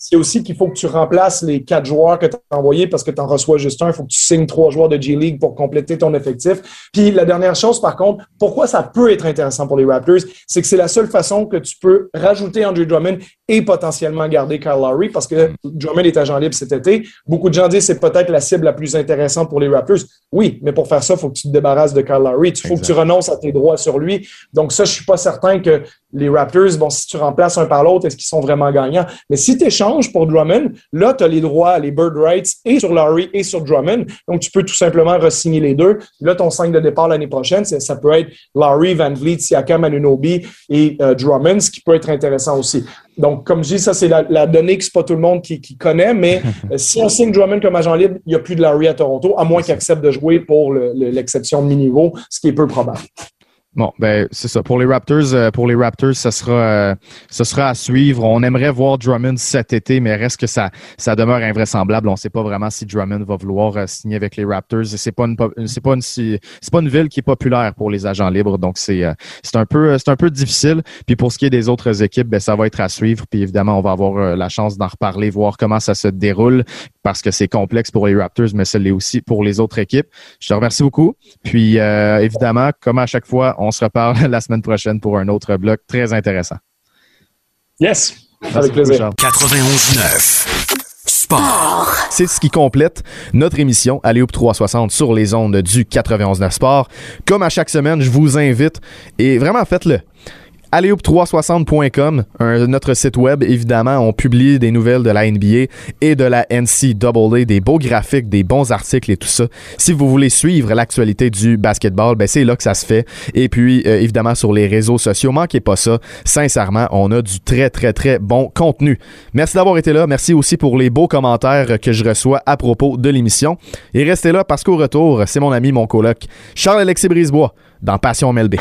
c'est aussi qu'il faut que tu remplaces les quatre joueurs que tu as envoyés parce que tu en reçois juste un. Il faut que tu signes trois joueurs de G-League pour compléter ton effectif. Puis la dernière chose, par contre, pourquoi ça peut être intéressant pour les Raptors, c'est que c'est la seule façon que tu peux rajouter Andrew Drummond et potentiellement garder Kyle Lowry parce que Drummond est agent libre cet été. Beaucoup de gens disent que c'est peut-être la cible la plus intéressante pour les Raptors. Oui, mais pour faire ça, il faut que tu te débarrasses de Kyle Lowry. Il faut que tu renonces à tes droits sur lui. Donc ça, je suis pas certain que les Raptors, bon, si tu remplaces un par l'autre, est-ce qu'ils sont vraiment gagnants? Mais si tu échanges pour Drummond, là, tu as les droits, les bird rights et sur Laurie et sur Drummond. Donc, tu peux tout simplement re-signer les deux. Là, ton 5 de départ l'année prochaine, ça peut être Laurie, Van Vliet, Siakam, Anunobi et euh, Drummond, ce qui peut être intéressant aussi. Donc, comme je dis, ça, c'est la, donnée que c'est pas tout le monde qui, connaît, mais <laughs> euh, si on signe Drummond comme agent libre, il n'y a plus de Larry à Toronto, à moins qu'il accepte de jouer pour l'exception de mi-niveau, ce qui est peu probable. Bon, ben c'est ça. Pour les Raptors, euh, pour les Raptors, ça sera, euh, ça sera à suivre. On aimerait voir Drummond cet été, mais reste que ça, ça demeure invraisemblable. On ne sait pas vraiment si Drummond va vouloir euh, signer avec les Raptors. C'est pas une, c'est pas une, c'est pas une ville qui est populaire pour les agents libres, donc c'est, c'est un peu, c'est un peu difficile. Puis pour ce qui est des autres équipes, ben ça va être à suivre. Puis évidemment, on va avoir la chance d'en reparler, voir comment ça se déroule, parce que c'est complexe pour les Raptors, mais ça l'est aussi pour les autres équipes. Je te remercie beaucoup. Puis évidemment, comme à chaque fois, on se reparle <laughs> la semaine prochaine pour un autre bloc très intéressant. Yes, avec plaisir. 91.9 Sport. C'est ce qui complète notre émission Alléoup 360 sur les ondes du 91.9 Sport. Comme à chaque semaine, je vous invite et vraiment faites-le Alléoup360.com, notre site web, évidemment, on publie des nouvelles de la NBA et de la NCAA, des beaux graphiques, des bons articles et tout ça. Si vous voulez suivre l'actualité du basketball, ben c'est là que ça se fait. Et puis, euh, évidemment, sur les réseaux sociaux, manquez pas ça. Sincèrement, on a du très, très, très bon contenu. Merci d'avoir été là. Merci aussi pour les beaux commentaires que je reçois à propos de l'émission. Et restez là parce qu'au retour, c'est mon ami, mon coloc, Charles-Alexis Brisebois, dans Passion MLB.